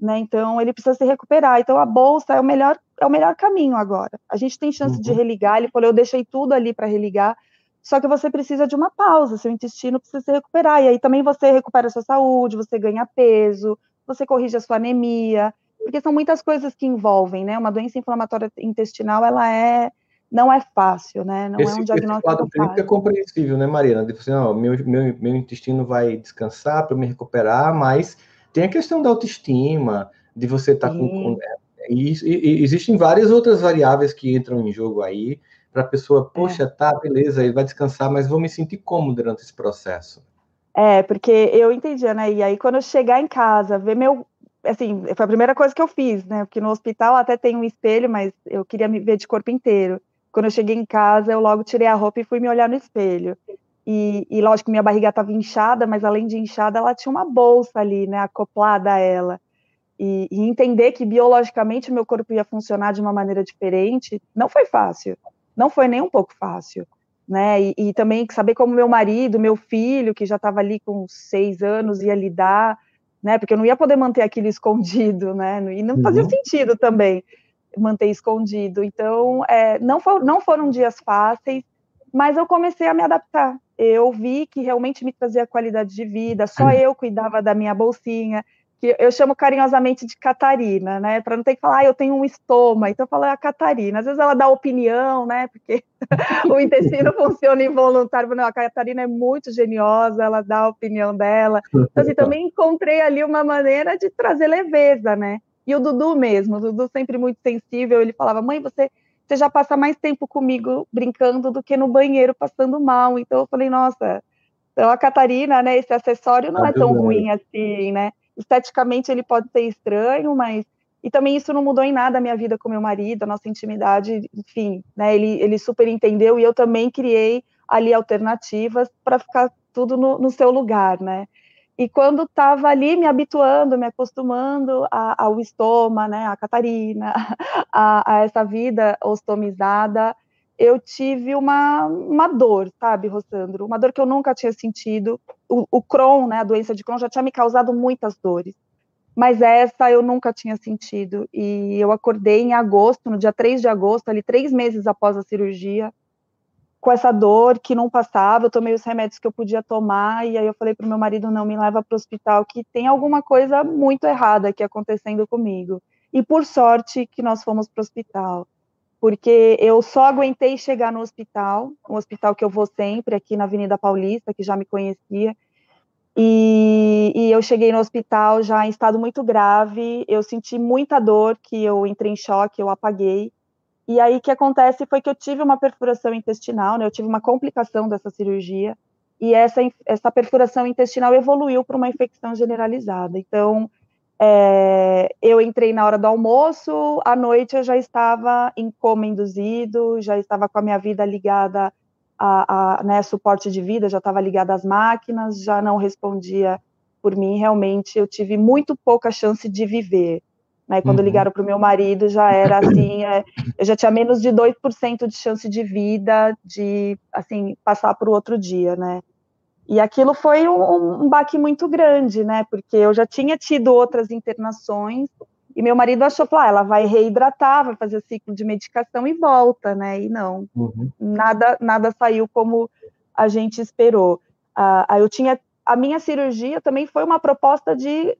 né? Então ele precisa se recuperar. Então a bolsa é o melhor é o melhor caminho agora. A gente tem chance uhum. de religar. Ele falou, eu deixei tudo ali para religar. Só que você precisa de uma pausa, seu intestino precisa se recuperar. E aí também você recupera a sua saúde, você ganha peso, você corrige a sua anemia, porque são muitas coisas que envolvem, né? Uma doença inflamatória intestinal, ela é não é fácil, né? Não
esse,
é um
diagnóstico esse quadro é compreensível, né, Marina? Tipo assim, ó, meu, meu, meu intestino vai descansar para me recuperar, mas tem a questão da autoestima, de você estar tá com. com é, e, e, existem várias outras variáveis que entram em jogo aí, para a pessoa, é. poxa, tá, beleza, ele vai descansar, mas vou me sentir como durante esse processo?
É, porque eu entendi, né? E aí, quando eu chegar em casa, ver meu. Assim, foi a primeira coisa que eu fiz, né? Porque no hospital até tem um espelho, mas eu queria me ver de corpo inteiro. Quando eu cheguei em casa, eu logo tirei a roupa e fui me olhar no espelho. E, e lógico, minha barriga estava inchada, mas além de inchada, ela tinha uma bolsa ali, né, acoplada a ela. E, e entender que biologicamente meu corpo ia funcionar de uma maneira diferente, não foi fácil. Não foi nem um pouco fácil. Né? E, e também saber como meu marido, meu filho, que já estava ali com seis anos, ia lidar, né? Porque eu não ia poder manter aquilo escondido, né? E não fazia uhum. sentido também manter escondido. Então, é, não, for, não foram dias fáceis, mas eu comecei a me adaptar eu vi que realmente me trazia qualidade de vida, só eu cuidava da minha bolsinha. que eu chamo carinhosamente de Catarina, né? Para não ter que falar, ah, eu tenho um estômago, então eu falo, é a Catarina. Às vezes ela dá opinião, né? Porque o intestino funciona involuntário. Não, a Catarina é muito geniosa, ela dá a opinião dela. Então, assim, também encontrei ali uma maneira de trazer leveza, né? E o Dudu mesmo, o Dudu sempre muito sensível, ele falava, mãe, você, você já passa mais tempo comigo brincando do que no banheiro passando mal. Então eu falei, nossa, então a Catarina, né, esse acessório não é tão ruim assim, né? esteticamente ele pode ser estranho, mas e também isso não mudou em nada a minha vida com meu marido, a nossa intimidade, enfim, né? Ele, ele super entendeu e eu também criei ali alternativas para ficar tudo no, no, seu lugar, né? E quando estava ali me habituando, me acostumando a, ao estoma, né, a Catarina, a, a essa vida ostomizada, eu tive uma, uma dor, sabe, Rossandro? Uma dor que eu nunca tinha sentido. O, o Crohn, né, a doença de Crohn, já tinha me causado muitas dores. Mas essa eu nunca tinha sentido. E eu acordei em agosto, no dia 3 de agosto, ali três meses após a cirurgia, com essa dor que não passava. Eu tomei os remédios que eu podia tomar. E aí eu falei para o meu marido: não, me leva para o hospital, que tem alguma coisa muito errada aqui acontecendo comigo. E por sorte que nós fomos para o hospital porque eu só aguentei chegar no hospital, um hospital que eu vou sempre, aqui na Avenida Paulista, que já me conhecia, e, e, eu cheguei no hospital já em estado muito grave, eu senti muita dor, que eu entrei em choque, eu apaguei, e aí o que acontece foi que eu tive uma perfuração intestinal, né, eu tive uma complicação dessa cirurgia, e essa, essa perfuração intestinal evoluiu para uma infecção generalizada, então é, eu entrei na hora do almoço, à noite eu já estava em coma induzido, já estava com a minha vida ligada a, a né, suporte de vida, já estava ligada às máquinas, já não respondia por mim. Realmente, eu tive muito pouca chance de viver. Né? Quando uhum. ligaram para o meu marido, já era assim, é, eu já tinha menos de 2% de chance de vida, de assim passar para o outro dia, né? E aquilo foi um, um baque muito grande, né? Porque eu já tinha tido outras internações e meu marido achou, ah, ela vai reidratar, vai fazer ciclo de medicação e volta, né? E não, uhum. nada, nada saiu como a gente esperou. Ah, eu tinha a minha cirurgia também foi uma proposta de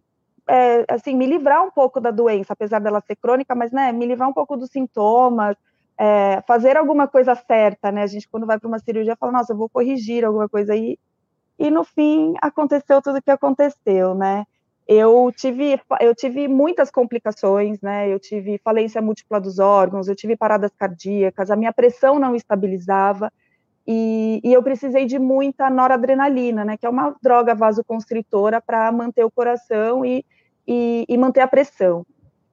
é, assim me livrar um pouco da doença, apesar dela ser crônica, mas né, me livrar um pouco dos sintomas, é, fazer alguma coisa certa, né? A gente quando vai para uma cirurgia fala, nossa, eu vou corrigir alguma coisa aí e no fim aconteceu tudo o que aconteceu, né? Eu tive, eu tive muitas complicações, né? Eu tive falência múltipla dos órgãos, eu tive paradas cardíacas, a minha pressão não estabilizava e, e eu precisei de muita noradrenalina, né? Que é uma droga vasoconstritora para manter o coração e, e, e manter a pressão.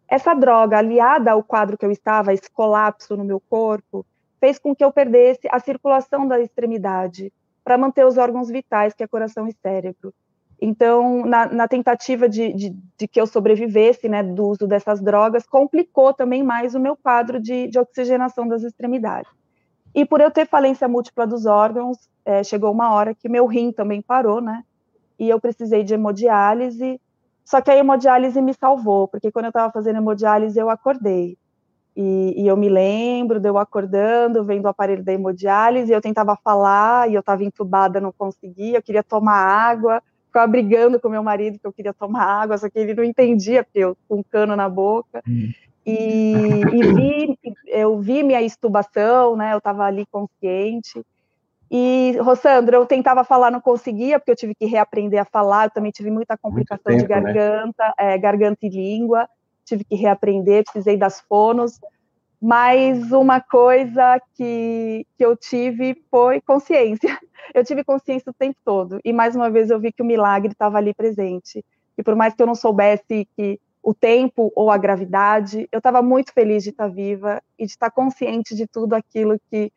Essa droga, aliada ao quadro que eu estava, esse colapso no meu corpo, fez com que eu perdesse a circulação da extremidade para manter os órgãos vitais, que é coração e cérebro. Então, na, na tentativa de, de, de, que eu sobrevivesse, né, do uso dessas drogas, complicou também mais o meu quadro de, de oxigenação das extremidades. E por eu ter falência múltipla dos órgãos, é, chegou uma hora que meu rim também parou, né, e eu precisei de hemodiálise, só que a hemodiálise me salvou, porque quando eu estava fazendo hemodiálise, eu acordei. E, e, eu me lembro de eu acordando, vendo o aparelho da hemodiálise, eu tentava falar, e eu estava entubada, não conseguia, eu queria tomar água, ficava brigando com meu marido que eu queria tomar água, só que ele não entendia, porque eu com um cano na boca. Hum. E, e vi, eu vi minha estubação, né, eu estava ali consciente. E, Rossandra, eu tentava falar, não conseguia, porque eu tive que reaprender a falar, eu também tive muita complicação tempo, de né? garganta, né? é, garganta e língua tive que reaprender, precisei das fonos, mas uma coisa que, que eu tive foi consciência. Eu tive consciência o tempo todo, e mais uma vez eu vi que o milagre estava ali presente. E por mais que eu não soubesse que o tempo ou a gravidade, eu estava muito feliz de estar viva e de estar consciente de tudo aquilo que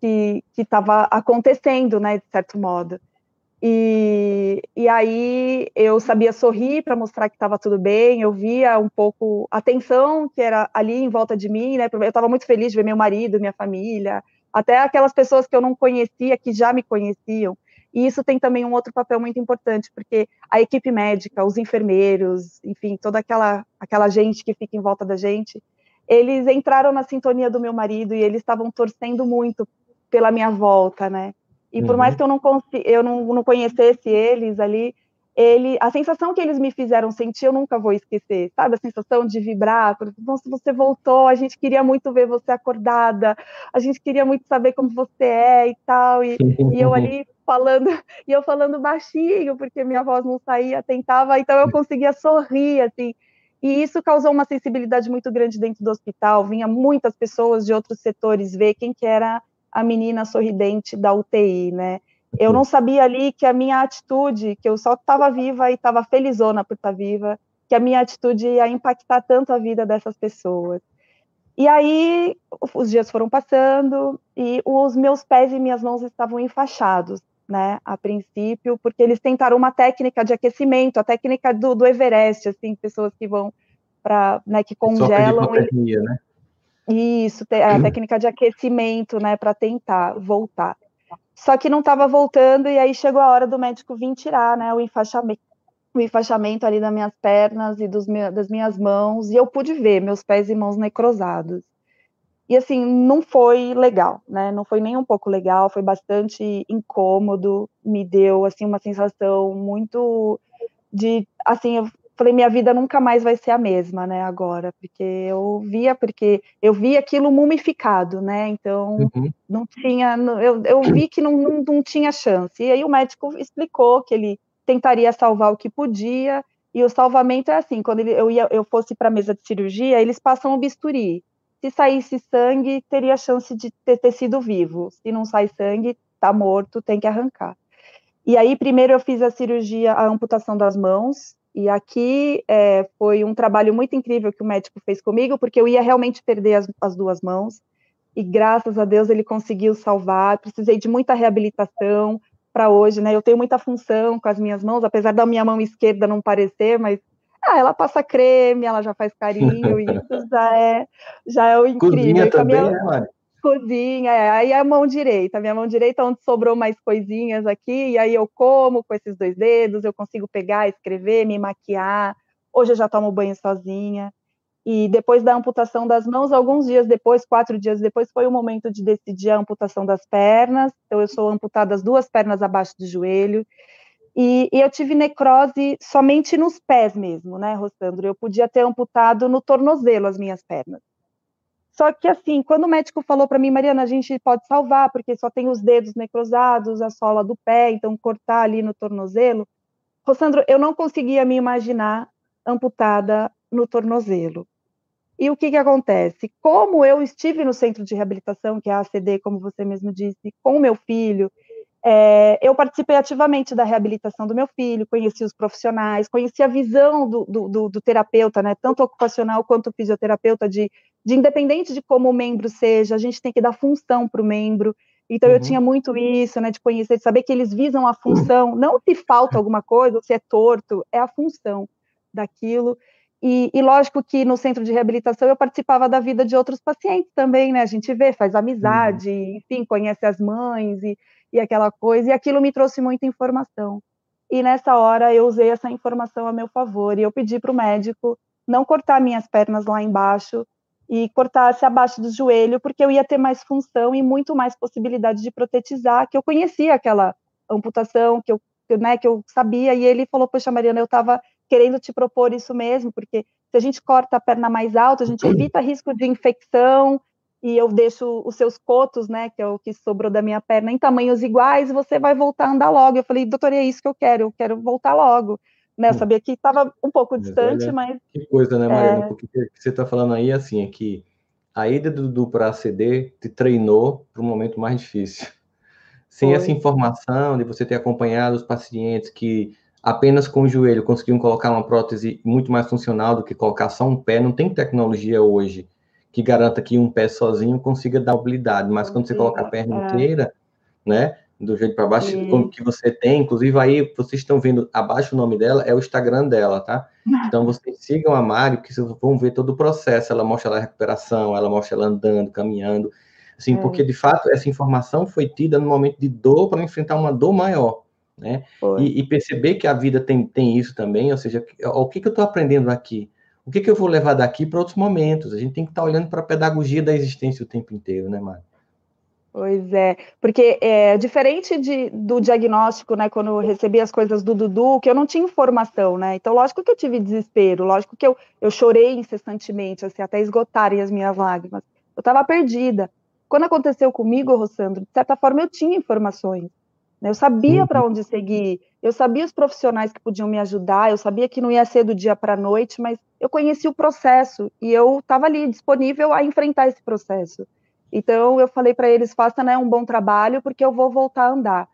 que estava acontecendo, né, de certo modo. E, e aí eu sabia sorrir para mostrar que estava tudo bem, eu via um pouco a tensão que era ali em volta de mim, né? Eu estava muito feliz de ver meu marido, minha família, até aquelas pessoas que eu não conhecia, que já me conheciam. E isso tem também um outro papel muito importante, porque a equipe médica, os enfermeiros, enfim, toda aquela, aquela gente que fica em volta da gente, eles entraram na sintonia do meu marido e eles estavam torcendo muito pela minha volta, né? E por mais uhum. que eu não, eu não, não conhecesse eles ali, ele, a sensação que eles me fizeram sentir, eu nunca vou esquecer, sabe? A sensação de vibrar, nossa, você voltou, a gente queria muito ver você acordada, a gente queria muito saber como você é e tal, e, e eu ali falando, e eu falando baixinho, porque minha voz não saía, tentava, então eu conseguia sorrir, assim, e isso causou uma sensibilidade muito grande dentro do hospital, vinha muitas pessoas de outros setores ver quem que era a menina sorridente da UTI, né? Eu não sabia ali que a minha atitude, que eu só estava viva e estava felizona por estar tá viva, que a minha atitude ia impactar tanto a vida dessas pessoas. E aí os dias foram passando e os meus pés e minhas mãos estavam enfaixados, né, a princípio, porque eles tentaram uma técnica de aquecimento, a técnica do, do Everest, assim, pessoas que vão para, né, que congelam.
De e... né?
Isso, a técnica de aquecimento, né, para tentar voltar. Só que não estava voltando, e aí chegou a hora do médico vir tirar, né, o enfaixamento, o enfaixamento ali das minhas pernas e das minhas mãos, e eu pude ver meus pés e mãos necrosados. E assim, não foi legal, né? Não foi nem um pouco legal, foi bastante incômodo, me deu assim uma sensação muito de assim, eu falei, minha vida nunca mais vai ser a mesma, né, agora, porque eu via, porque eu vi aquilo mumificado, né, então uhum. não tinha, eu, eu vi que não, não, não tinha chance, e aí o médico explicou que ele tentaria salvar o que podia, e o salvamento é assim, quando ele, eu, ia, eu fosse para a mesa de cirurgia, eles passam o bisturi, se saísse sangue, teria chance de ter, ter sido vivo, se não sai sangue, tá morto, tem que arrancar. E aí, primeiro eu fiz a cirurgia, a amputação das mãos, e aqui é, foi um trabalho muito incrível que o médico fez comigo, porque eu ia realmente perder as, as duas mãos, e graças a Deus ele conseguiu salvar. Precisei de muita reabilitação para hoje, né? Eu tenho muita função com as minhas mãos, apesar da minha mão esquerda não parecer, mas ah, ela passa creme, ela já faz carinho, e isso já é, já é o incrível.
Cozinha também, minha... né, Mari?
Cozinha, é, aí a mão direita, minha mão direita é onde sobrou mais coisinhas aqui, e aí eu como com esses dois dedos, eu consigo pegar, escrever, me maquiar. Hoje eu já tomo banho sozinha. E depois da amputação das mãos, alguns dias depois, quatro dias depois, foi o momento de decidir a amputação das pernas. Então, eu sou amputada as duas pernas abaixo do joelho. E, e, eu tive necrose somente nos pés mesmo, né, Rostandro? Eu podia ter amputado no tornozelo as minhas pernas. Só que, assim, quando o médico falou para mim, Mariana, a gente pode salvar, porque só tem os dedos necrosados, a sola do pé, então cortar ali no tornozelo. Rossandro, eu não conseguia me imaginar amputada no tornozelo. E o que, que acontece? Como eu estive no centro de reabilitação, que é a ACD, como você mesmo disse, com o meu filho, é, eu participei ativamente da reabilitação do meu filho, conheci os profissionais, conheci a visão do, do, do terapeuta, né, tanto ocupacional quanto fisioterapeuta, de, de independente de como o membro seja, a gente tem que dar função para o membro. Então, uhum. eu tinha muito isso, né, de conhecer, de saber que eles visam a função, não se falta alguma coisa, se é torto, é a função daquilo. E, e, lógico que no centro de reabilitação eu participava da vida de outros pacientes também, né? A gente vê, faz amizade, uhum. enfim, conhece as mães e, e aquela coisa, e aquilo me trouxe muita informação. E nessa hora eu usei essa informação a meu favor, e eu pedi para o médico não cortar minhas pernas lá embaixo e cortasse abaixo do joelho, porque eu ia ter mais função e muito mais possibilidade de protetizar, que eu conhecia aquela amputação, que eu, né, que eu sabia, e ele falou, poxa, Mariana, eu estava querendo te propor isso mesmo, porque se a gente corta a perna mais alta, a gente evita risco de infecção, e eu deixo os seus cotos, né, que é o que sobrou da minha perna, em tamanhos iguais, você vai voltar a andar logo. Eu falei, doutor, é isso que eu quero, eu quero voltar logo. Né, eu hum. sabia que estava um pouco distante, mas... mas...
Que coisa, né, Mariana? É... Porque o que você está falando aí, assim, é que a ida do Dudu para a CD te treinou para um momento mais difícil. Sem Foi. essa informação de você ter acompanhado os pacientes que apenas com o joelho conseguiam colocar uma prótese muito mais funcional do que colocar só um pé, não tem tecnologia hoje que garanta que um pé sozinho consiga dar mobilidade, mas quando você coloca a perna é. inteira, né, do jeito para baixo, Sim. como que você tem, inclusive aí vocês estão vendo abaixo o nome dela, é o Instagram dela, tá? Então vocês sigam a Mari, que vocês vão ver todo o processo, ela mostra a recuperação, ela mostra ela andando, caminhando, assim, é. porque de fato essa informação foi tida no momento de dor para enfrentar uma dor maior, né? E, e, perceber que a vida tem, tem isso também, ou seja, o que, que eu estou aprendendo aqui? O que, que eu vou levar daqui para outros momentos? A gente tem que estar tá olhando para a pedagogia da existência o tempo inteiro, né, Mário?
Pois é, porque é diferente de, do diagnóstico, né? Quando eu recebi as coisas do Dudu, que eu não tinha informação, né? Então, lógico que eu tive desespero, lógico que eu, eu chorei incessantemente, assim, até esgotarem as minhas lágrimas. Eu estava perdida. Quando aconteceu comigo, Rossandro, de certa forma eu tinha informações. Né? Eu sabia para onde seguir, eu sabia os profissionais que podiam me ajudar, eu sabia que não ia ser do dia para a noite, mas eu conheci o processo e eu estava ali disponível a enfrentar esse processo. Então eu falei para eles, faça né, um bom trabalho, porque eu vou voltar a andar.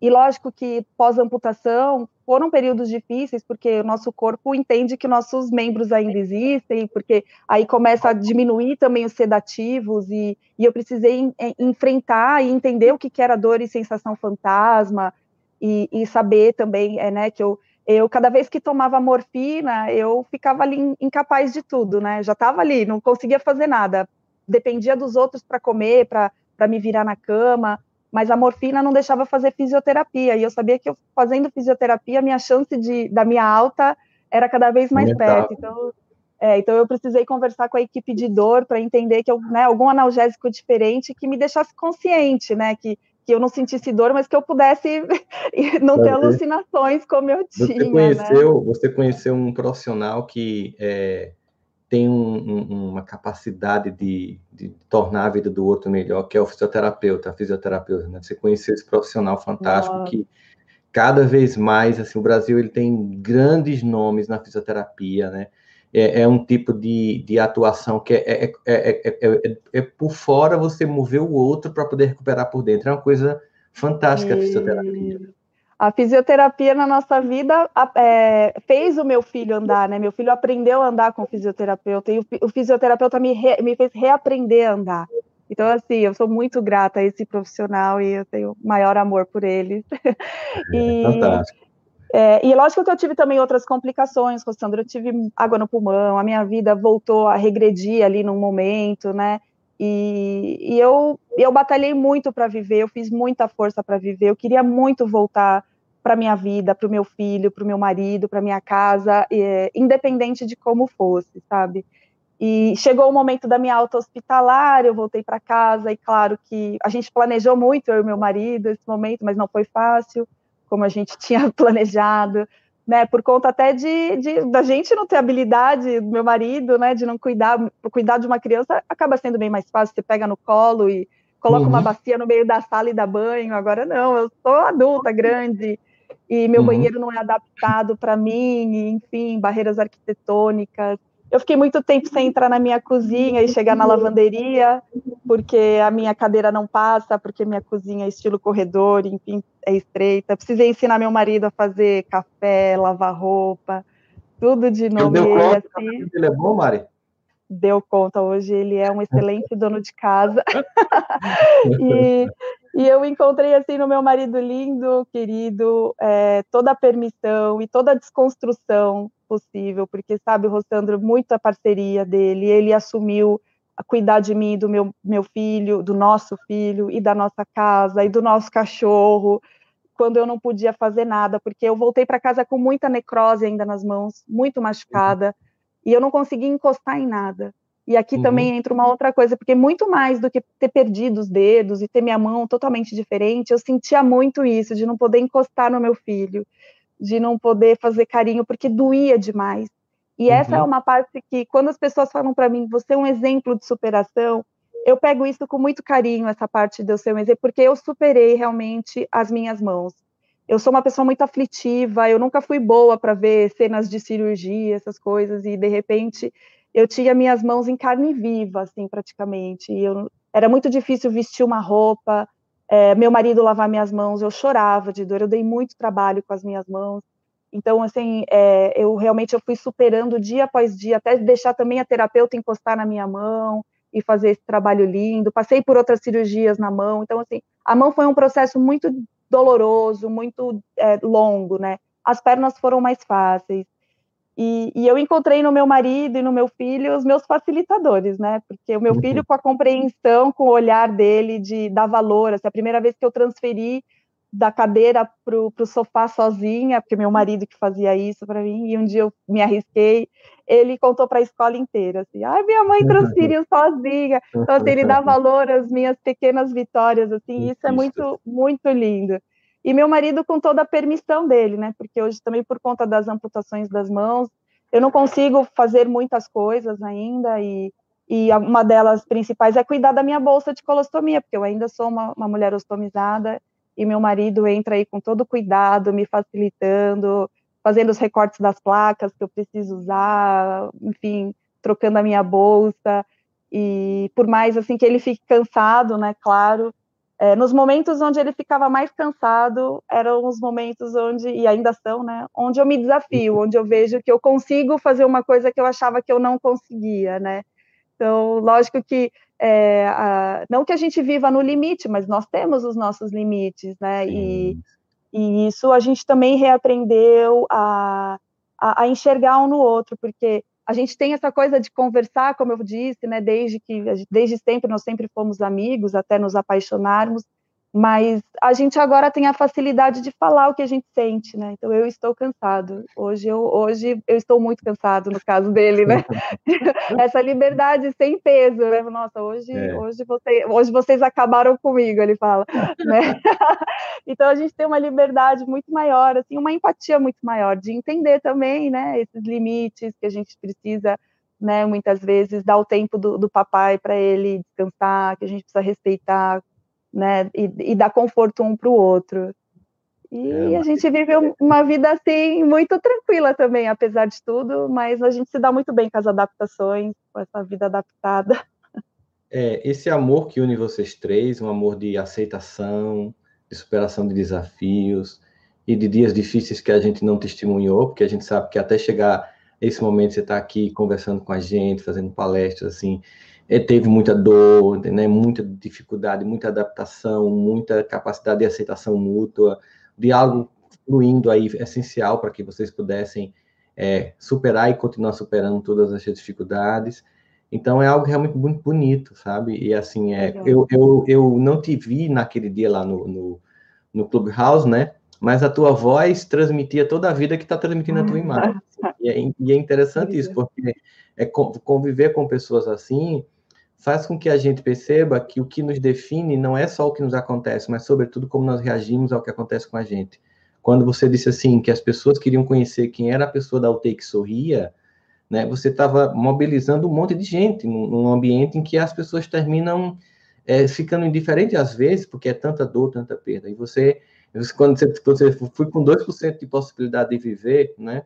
E lógico que pós-amputação foram períodos difíceis, porque o nosso corpo entende que nossos membros ainda existem, porque aí começa a diminuir também os sedativos, e, e eu precisei enfrentar e entender o que, que era dor e sensação fantasma, e, e saber também é, né, que eu, eu, cada vez que tomava morfina, eu ficava ali incapaz de tudo, né? Já estava ali, não conseguia fazer nada. Dependia dos outros para comer, para me virar na cama, mas a morfina não deixava fazer fisioterapia, e eu sabia que eu fazendo fisioterapia, a minha chance de, da minha alta era cada vez mais perto, então, é, então eu precisei conversar com a equipe de dor para entender que eu, né, algum analgésico diferente que me deixasse consciente, né, que, que eu não sentisse dor, mas que eu pudesse não ter alucinações como eu tinha.
Você conheceu, né? você conheceu um profissional que é, tem um, um, uma capacidade de, de, tornar a vida do outro melhor, que é o fisioterapeuta, a fisioterapeuta, né? Você conhecer esse profissional fantástico Nossa. que cada vez mais, assim, o Brasil ele tem grandes nomes na fisioterapia, né? É, é um tipo de, de atuação que é, é, é, é, por fora você mover o outro para poder recuperar por dentro. É uma coisa fantástica a fisioterapia
a fisioterapia na nossa vida é, fez o meu filho andar, né? Meu filho aprendeu a andar com o fisioterapeuta e o, o fisioterapeuta me, re, me fez reaprender a andar. Então, assim, eu sou muito grata a esse profissional e eu tenho maior amor por ele.
e, é fantástico.
É, e lógico que eu tive também outras complicações, Rossandro. Eu tive água no pulmão, a minha vida voltou a regredir ali num momento, né? E, e eu, eu batalhei muito para viver, eu fiz muita força para viver, eu queria muito voltar para minha vida, para o meu filho, para o meu marido, para minha casa, é, independente de como fosse, sabe? E chegou o momento da minha alta hospitalar, eu voltei para casa e claro que a gente planejou muito eu e meu marido esse momento, mas não foi fácil, como a gente tinha planejado né, por conta até de, de, da gente não ter habilidade, meu marido, né, de não cuidar, cuidar de uma criança acaba sendo bem mais fácil, você pega no colo e coloca uhum. uma bacia no meio da sala e dá banho, agora não, eu sou adulta, grande, e meu uhum. banheiro não é adaptado para mim, e, enfim, barreiras arquitetônicas, eu fiquei muito tempo sem entrar na minha cozinha e chegar na lavanderia, porque a minha cadeira não passa, porque minha cozinha é estilo corredor, enfim, é estreita. Precisei ensinar meu marido a fazer café, lavar roupa, tudo de novo.
Deu conta, assim. Ele é bom, Mari?
Deu conta, hoje ele é um excelente dono de casa. e, e eu encontrei, assim, no meu marido lindo, querido, é, toda a permissão e toda a desconstrução possível, porque, sabe, o Rossandro, muita parceria dele, ele assumiu a cuidar de mim, do meu, meu filho, do nosso filho, e da nossa casa, e do nosso cachorro, quando eu não podia fazer nada, porque eu voltei para casa com muita necrose ainda nas mãos, muito machucada, e eu não conseguia encostar em nada. E aqui uhum. também entra uma outra coisa, porque muito mais do que ter perdido os dedos e ter minha mão totalmente diferente, eu sentia muito isso, de não poder encostar no meu filho, de não poder fazer carinho porque doía demais. E uhum. essa é uma parte que, quando as pessoas falam para mim, você é um exemplo de superação, eu pego isso com muito carinho, essa parte de eu ser um exemplo, porque eu superei realmente as minhas mãos. Eu sou uma pessoa muito aflitiva, eu nunca fui boa para ver cenas de cirurgia, essas coisas, e de repente eu tinha minhas mãos em carne viva, assim, praticamente. E eu, era muito difícil vestir uma roupa, é, meu marido lavar minhas mãos, eu chorava de dor, eu dei muito trabalho com as minhas mãos. Então, assim, é, eu realmente eu fui superando dia após dia, até deixar também a terapeuta encostar na minha mão e fazer esse trabalho lindo. Passei por outras cirurgias na mão. Então, assim, a mão foi um processo muito doloroso, muito é, longo, né? As pernas foram mais fáceis. E, e, eu encontrei no meu marido e no meu filho os meus facilitadores, né? Porque o meu filho, uhum. com a compreensão, com o olhar dele de dar valor, assim, a primeira vez que eu transferi da cadeira para o sofá sozinha, porque meu marido que fazia isso para mim, e um dia eu me arrisquei, ele contou para a escola inteira, assim, ai, minha mãe transferiu sozinha, então assim, ele dá valor às minhas pequenas vitórias, assim, isso é muito, muito lindo. E meu marido com toda a permissão dele, né, porque hoje também por conta das amputações das mãos, eu não consigo fazer muitas coisas ainda, e, e uma delas principais é cuidar da minha bolsa de colostomia, porque eu ainda sou uma, uma mulher ostomizada, e meu marido entra aí com todo cuidado, me facilitando, fazendo os recortes das placas que eu preciso usar, enfim, trocando a minha bolsa. E por mais assim que ele fique cansado, né, claro, é, nos momentos onde ele ficava mais cansado, eram os momentos onde, e ainda são, né, onde eu me desafio, onde eu vejo que eu consigo fazer uma coisa que eu achava que eu não conseguia, né. Então, lógico que é, a, não que a gente viva no limite, mas nós temos os nossos limites, né? E, e, isso a gente também reaprendeu a, a, a, enxergar um no outro, porque a gente tem essa coisa de conversar, como eu disse, né? Desde que desde sempre nós sempre fomos amigos, até nos apaixonarmos mas a gente agora tem a facilidade de falar o que a gente sente, né? Então eu estou cansado. Hoje eu hoje eu estou muito cansado no caso dele, né? Essa liberdade sem peso, né? Nossa, hoje é. hoje você, hoje vocês acabaram comigo, ele fala, né? então a gente tem uma liberdade muito maior, assim, uma empatia muito maior de entender também, né, esses limites que a gente precisa né, muitas vezes dar o tempo do, do papai para ele descansar, que a gente precisa respeitar né? E, e dar conforto um para o outro. E é, a gente vive uma vida assim muito tranquila também, apesar de tudo, mas a gente se dá muito bem com as adaptações, com essa vida adaptada.
É, esse amor que une vocês três, um amor de aceitação, de superação de desafios e de dias difíceis que a gente não testemunhou, porque a gente sabe que até chegar esse momento você está aqui conversando com a gente, fazendo palestras assim, teve muita dor, né, muita dificuldade, muita adaptação, muita capacidade de aceitação mútua, diálogo fluindo aí essencial para que vocês pudessem é, superar e continuar superando todas essas dificuldades. Então é algo realmente muito bonito, sabe? E assim, é, eu, eu, eu não te vi naquele dia lá no, no, no Clubhouse, né? Mas a tua voz transmitia toda a vida que está transmitindo a tua imagem. E é, e é interessante isso, porque é conviver com pessoas assim faz com que a gente perceba que o que nos define não é só o que nos acontece, mas, sobretudo, como nós reagimos ao que acontece com a gente. Quando você disse assim, que as pessoas queriam conhecer quem era a pessoa da UTI que sorria, né, você estava mobilizando um monte de gente num, ambiente em que as pessoas terminam é, ficando indiferentes às vezes, porque é tanta dor, tanta perda. E você, quando você, quando você foi com 2% de possibilidade de viver, né,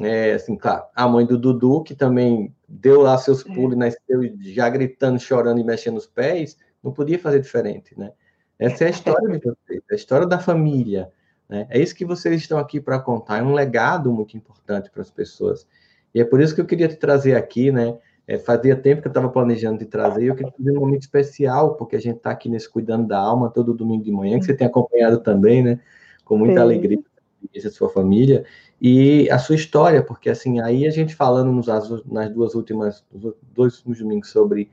é, assim, claro, a mãe do Dudu, que também deu lá seus é. pulos, nasceu já gritando, chorando e mexendo os pés, não podia fazer diferente, né? Essa é a história de vocês, é a história da família, né? É isso que vocês estão aqui para contar, é um legado muito importante para as pessoas. E é por isso que eu queria te trazer aqui, né? É, fazia tempo que eu estava planejando te trazer e eu queria fazer um momento especial, porque a gente está aqui nesse Cuidando da Alma todo domingo de manhã, que você tem acompanhado também, né? Com muita Sim. alegria, a sua família e a sua história, porque assim, aí a gente falando nos, nas duas últimas, dois últimos domingos sobre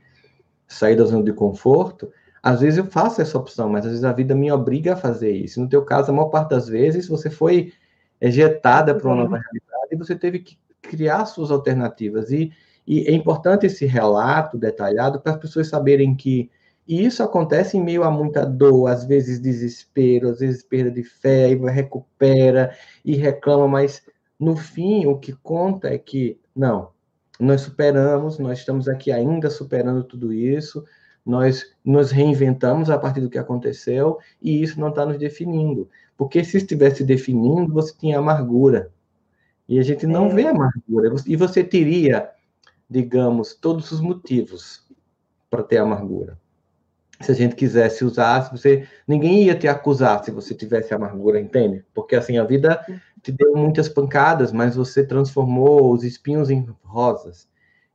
sair da zona de conforto, às vezes eu faço essa opção, mas às vezes a vida me obriga a fazer isso. No teu caso, a maior parte das vezes, você foi ejetada para uma nova realidade e você teve que criar suas alternativas. E, e é importante esse relato detalhado para as pessoas saberem que e isso acontece em meio a muita dor, às vezes desespero, às vezes perda de fé, e recupera e reclama, mas no fim o que conta é que não, nós superamos, nós estamos aqui ainda superando tudo isso, nós nos reinventamos a partir do que aconteceu e isso não está nos definindo. Porque se estivesse definindo, você tinha amargura. E a gente não é. vê amargura. E você teria, digamos, todos os motivos para ter amargura se a gente quisesse usar, você ninguém ia te acusar se você tivesse amargura, entende? Porque assim a vida te deu muitas pancadas, mas você transformou os espinhos em rosas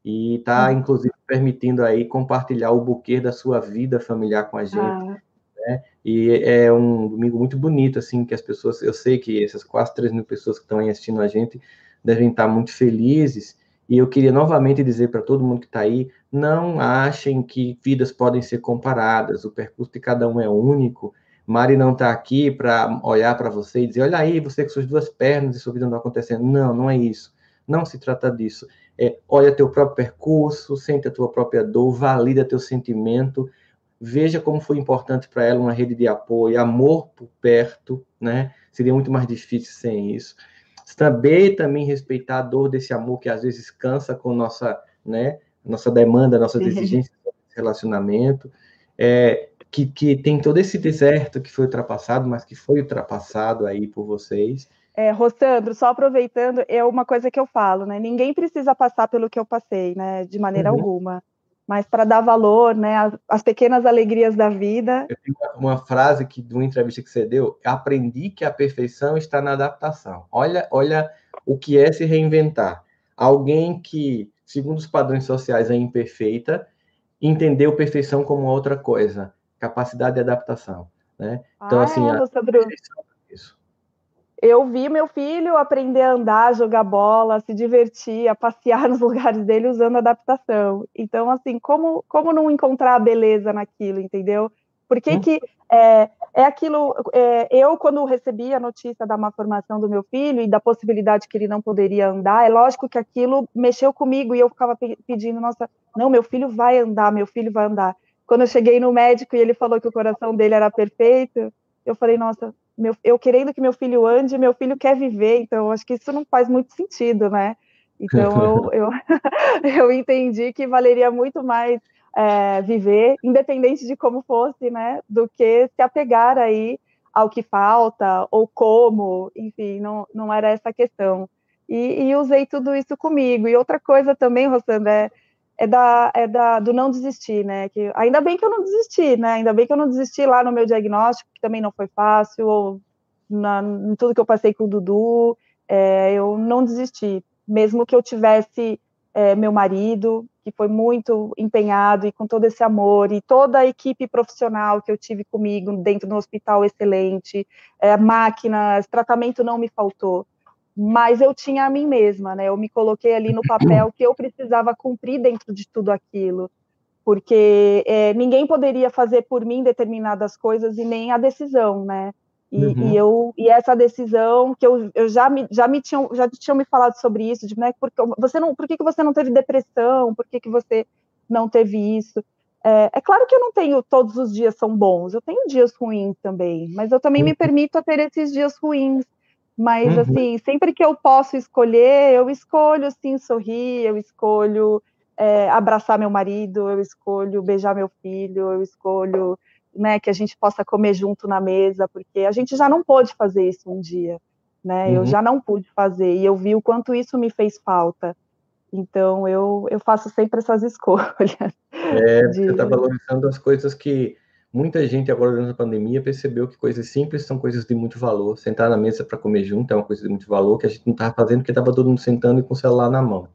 e está inclusive permitindo aí compartilhar o buquê da sua vida familiar com a gente. Ah. Né? E é um domingo muito bonito, assim, que as pessoas, eu sei que essas quase 3 mil pessoas que estão aí assistindo a gente devem estar muito felizes e eu queria novamente dizer para todo mundo que está aí: não achem que vidas podem ser comparadas, o percurso de cada um é único, Mari não está aqui para olhar para você e dizer, olha aí, você com suas duas pernas e sua vida não acontecendo. Não, não é isso. Não se trata disso. É, olha teu próprio percurso, sente a tua própria dor, valida teu sentimento, veja como foi importante para ela uma rede de apoio, amor por perto, né? Seria muito mais difícil sem isso. Saber também respeitar a dor desse amor que às vezes cansa com nossa, né, nossa demanda, nossas exigências de relacionamento. É, que, que tem todo esse deserto que foi ultrapassado, mas que foi ultrapassado aí por vocês.
É, Rossandro, só aproveitando, é uma coisa que eu falo, né? Ninguém precisa passar pelo que eu passei, né? De maneira uhum. alguma. Mas para dar valor, né? As, as, pequenas alegrias da vida.
Eu tenho uma frase que de uma entrevista que você deu, aprendi que a perfeição está na adaptação. Olha, olha o que é se reinventar. Alguém que, segundo os padrões sociais, é imperfeita, entendeu perfeição como outra coisa capacidade de adaptação, né? Então,
ah,
assim,
é, a... Eu vi meu filho aprender a andar, jogar bola, se divertir, a passear nos lugares dele usando adaptação. Então, assim, como, como não encontrar a beleza naquilo, entendeu? Por que, hum. que é, é aquilo. É, eu, quando recebi a notícia da má formação do meu filho e da possibilidade que ele não poderia andar, é lógico que aquilo mexeu comigo e eu ficava pedindo: nossa, não, meu filho vai andar, meu filho vai andar quando eu cheguei no médico e ele falou que o coração dele era perfeito, eu falei, nossa, meu, eu querendo que meu filho ande, meu filho quer viver, então acho que isso não faz muito sentido, né? Então eu, eu, eu entendi que valeria muito mais é, viver, independente de como fosse, né? Do que se apegar aí ao que falta ou como, enfim, não, não era essa a questão. E, e usei tudo isso comigo. E outra coisa também, Rossandra, é é, da, é da, do não desistir, né? Que, ainda bem que eu não desisti, né? Ainda bem que eu não desisti lá no meu diagnóstico, que também não foi fácil, ou na, em tudo que eu passei com o Dudu, é, eu não desisti. Mesmo que eu tivesse é, meu marido, que foi muito empenhado e com todo esse amor, e toda a equipe profissional que eu tive comigo dentro do hospital excelente, é, máquinas, tratamento não me faltou mas eu tinha a mim mesma, né? Eu me coloquei ali no papel que eu precisava cumprir dentro de tudo aquilo, porque é, ninguém poderia fazer por mim determinadas coisas e nem a decisão, né? E, uhum. e eu e essa decisão que eu, eu já me já me tinham já tinham me falado sobre isso, de né, porque você não por que, que você não teve depressão, por que, que você não teve isso? É, é, claro que eu não tenho todos os dias são bons, eu tenho dias ruins também, mas eu também me uhum. permito ter esses dias ruins mas, uhum. assim, sempre que eu posso escolher, eu escolho, sim, sorrir, eu escolho é, abraçar meu marido, eu escolho beijar meu filho, eu escolho né, que a gente possa comer junto na mesa, porque a gente já não pôde fazer isso um dia, né? Uhum. Eu já não pude fazer, e eu vi o quanto isso me fez falta. Então, eu, eu faço sempre essas escolhas.
É, de... você está valorizando as coisas que Muita gente agora durante a pandemia percebeu que coisas simples são coisas de muito valor. Sentar na mesa para comer junto é uma coisa de muito valor que a gente não estava fazendo porque estava todo mundo sentando e com o celular na mão.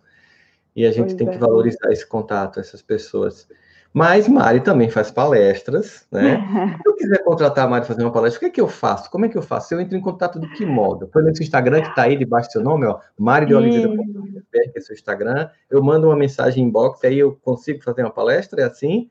E a gente pois tem é. que valorizar esse contato, essas pessoas. Mas Mari também faz palestras, né? Se eu quiser contratar a Mari fazer uma palestra, o que é que eu faço? Como é que eu faço? Eu entro em contato de que modo? Foi nesse Instagram que está aí debaixo do seu nome, ó, Mari de Oliveira, que é seu Instagram. Eu mando uma mensagem inbox, aí eu consigo fazer uma palestra, é assim?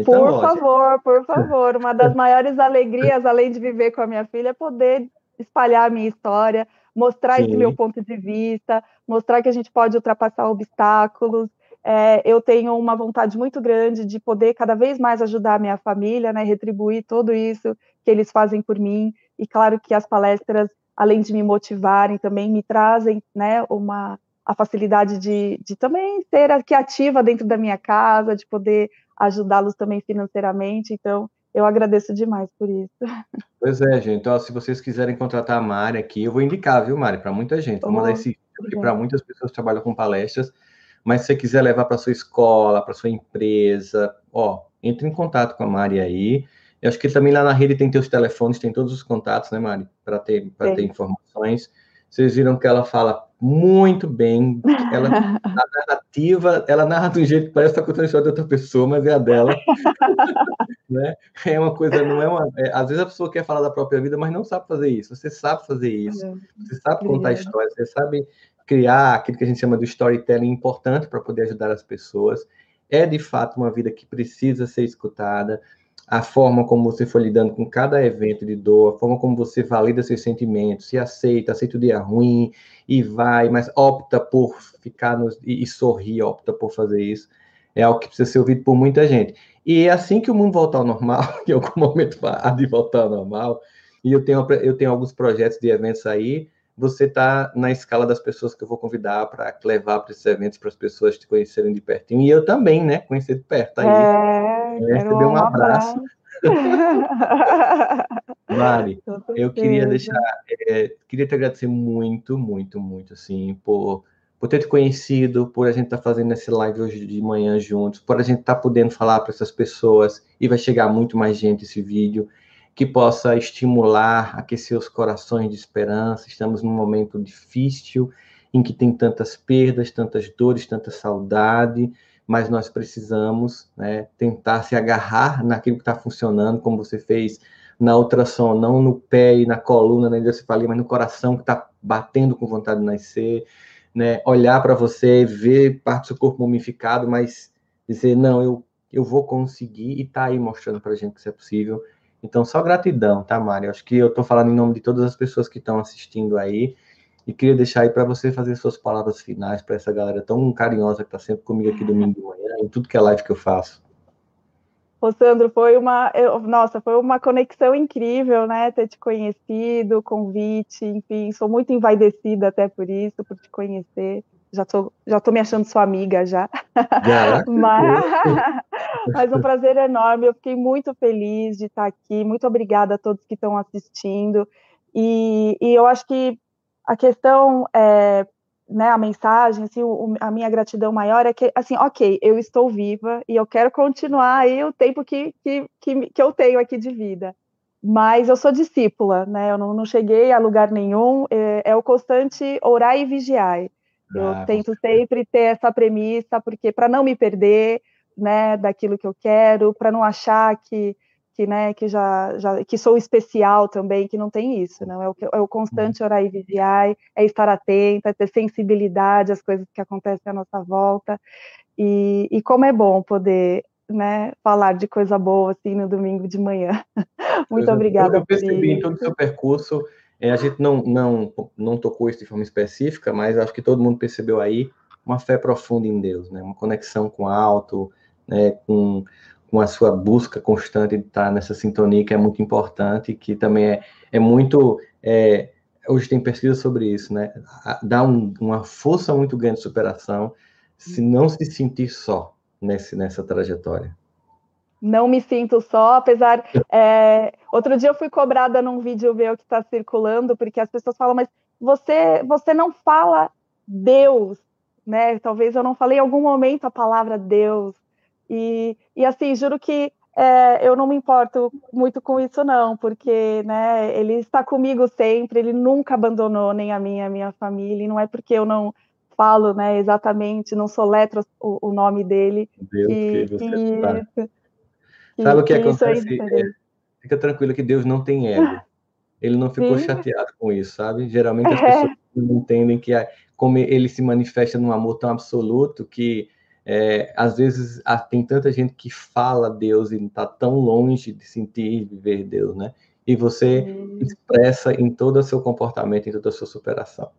Então, por favor, por favor. Uma das maiores alegrias, além de viver com a minha filha, é poder espalhar a minha história, mostrar Sim. esse meu ponto de vista, mostrar que a gente pode ultrapassar obstáculos. É, eu tenho uma vontade muito grande de poder cada vez mais ajudar a minha família, né, retribuir tudo isso que eles fazem por mim. E claro que as palestras, além de me motivarem, também me trazem né, uma, a facilidade de, de também ser aqui ativa dentro da minha casa, de poder ajudá-los também financeiramente. Então, eu agradeço demais por isso.
Pois é, gente. Então, se vocês quiserem contratar a Mari aqui, eu vou indicar, viu, Mari, para muita gente. Vou mandar esse vídeo para muitas pessoas que trabalham com palestras. Mas se você quiser levar para sua escola, para sua empresa, ó, entre em contato com a Mari aí. Eu acho que também lá na rede tem teus telefones, tem todos os contatos, né, Mari? Para ter, ter informações. Vocês viram que ela fala muito bem. Ela, a narrativa, ela narra de um jeito que parece estar contando a história de outra pessoa, mas é a dela. né? É uma coisa, não é uma. É, às vezes a pessoa quer falar da própria vida, mas não sabe fazer isso. Você sabe fazer isso. É. Você sabe contar histórias, você sabe criar aquilo que a gente chama de storytelling importante para poder ajudar as pessoas. É de fato uma vida que precisa ser escutada. A forma como você foi lidando com cada evento de dor, a forma como você valida seus sentimentos, se aceita, aceita o dia ruim e vai, mas opta por ficar e, e sorrir, opta por fazer isso, é algo que precisa ser ouvido por muita gente. E é assim que o mundo voltar ao normal, em algum momento há de voltar ao normal, e eu tenho, eu tenho alguns projetos de eventos aí, você está na escala das pessoas que eu vou convidar para levar para esses eventos para as pessoas te conhecerem de pertinho. E eu também, né? Conhecer de perto aí. É, é receber um abraço. Mari, eu queria deixar, é, queria te agradecer muito, muito, muito, assim, por, por ter te conhecido, por a gente estar tá fazendo esse live hoje de manhã juntos, por a gente estar tá podendo falar para essas pessoas, e vai chegar muito mais gente esse vídeo que possa estimular, aquecer os corações de esperança. Estamos num momento difícil em que tem tantas perdas, tantas dores, tanta saudade, mas nós precisamos né, tentar se agarrar naquilo que está funcionando, como você fez na ultrassom, não no pé e na coluna, na hidrocefalia, mas no coração que está batendo com vontade de nascer, né, olhar para você, ver parte do seu corpo mumificado, mas dizer, não, eu, eu vou conseguir, e está aí mostrando para a gente que isso é possível, então, só gratidão, tá, Mário? Acho que eu estou falando em nome de todas as pessoas que estão assistindo aí. E queria deixar aí para você fazer suas palavras finais para essa galera tão carinhosa que está sempre comigo aqui domingo de manhã, em tudo que é live que eu faço.
Ô, Sandro, foi uma. Eu, nossa, foi uma conexão incrível, né? Ter te conhecido, convite, enfim, sou muito envaidecida até por isso, por te conhecer já tô, já tô me achando sua amiga já. mas, mas um prazer enorme. Eu fiquei muito feliz de estar aqui. Muito obrigada a todos que estão assistindo. E, e eu acho que a questão, é, né, a mensagem, assim, o, a minha gratidão maior é que, assim, ok, eu estou viva e eu quero continuar aí o tempo que, que, que, que eu tenho aqui de vida mas eu sou discípula, né? Eu não, não cheguei a lugar nenhum. É, é o constante orar e vigiar. Eu ah, tento sempre ter essa premissa, porque para não me perder, né, daquilo que eu quero, para não achar que que, né, que já, já que sou especial também, que não tem isso, não é o, é o constante orar e vigiar, é estar atenta, é ter sensibilidade às coisas que acontecem à nossa volta, e, e como é bom poder né, falar de coisa boa assim no domingo de manhã. Muito obrigada.
Eu percebi em todo o seu percurso é, a gente não, não, não tocou isso de forma específica, mas acho que todo mundo percebeu aí uma fé profunda em Deus, né? uma conexão com o alto, né? com, com a sua busca constante de estar nessa sintonia que é muito importante, que também é, é muito. É, hoje tem pesquisa sobre isso, né? Dá um, uma força muito grande de superação se não se sentir só nesse, nessa trajetória
não me sinto só, apesar. É, outro dia eu fui cobrada num vídeo meu que está circulando, porque as pessoas falam, mas você, você não fala Deus, né? Talvez eu não falei em algum momento a palavra Deus. E, e assim, juro que é, eu não me importo muito com isso, não, porque né, ele está comigo sempre, ele nunca abandonou nem a minha, a minha família, e não é porque eu não falo né, exatamente, não soletro o, o nome dele.
Deus que, que você que, Sabe o que, acontece? É, fica tranquilo que Deus não tem ego. Ele não ficou Sim. chateado com isso, sabe? Geralmente as é. pessoas não entendem que como ele se manifesta num amor tão absoluto que é, às vezes tem tanta gente que fala Deus e está tão longe de sentir e viver Deus, né? E você Sim. expressa em todo o seu comportamento, em toda a sua superação.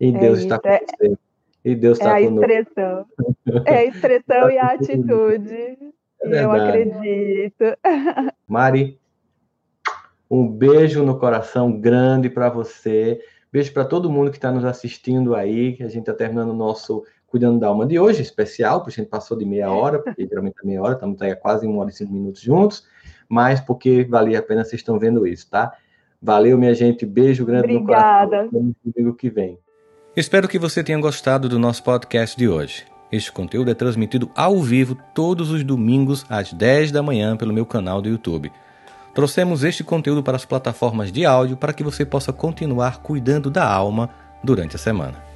E é Deus está com é, você. E Deus está
é
conosco.
Expressão. É a expressão e a atitude. É eu acredito.
Mari, um beijo no coração grande para você. Beijo para todo mundo que está nos assistindo aí, que a gente está terminando o nosso Cuidando da Alma de hoje, especial, porque a gente passou de meia hora, porque geralmente é meia hora, estamos aí há quase uma hora e cinco minutos juntos, mas porque valia a pena, vocês estão vendo isso, tá? Valeu, minha gente. Beijo grande
Obrigada.
no coração. Domingo que vem.
Espero que você tenha gostado do nosso podcast de hoje. Este conteúdo é transmitido ao vivo todos os domingos às 10 da manhã pelo meu canal do YouTube. Trouxemos este conteúdo para as plataformas de áudio para que você possa continuar cuidando da alma durante a semana.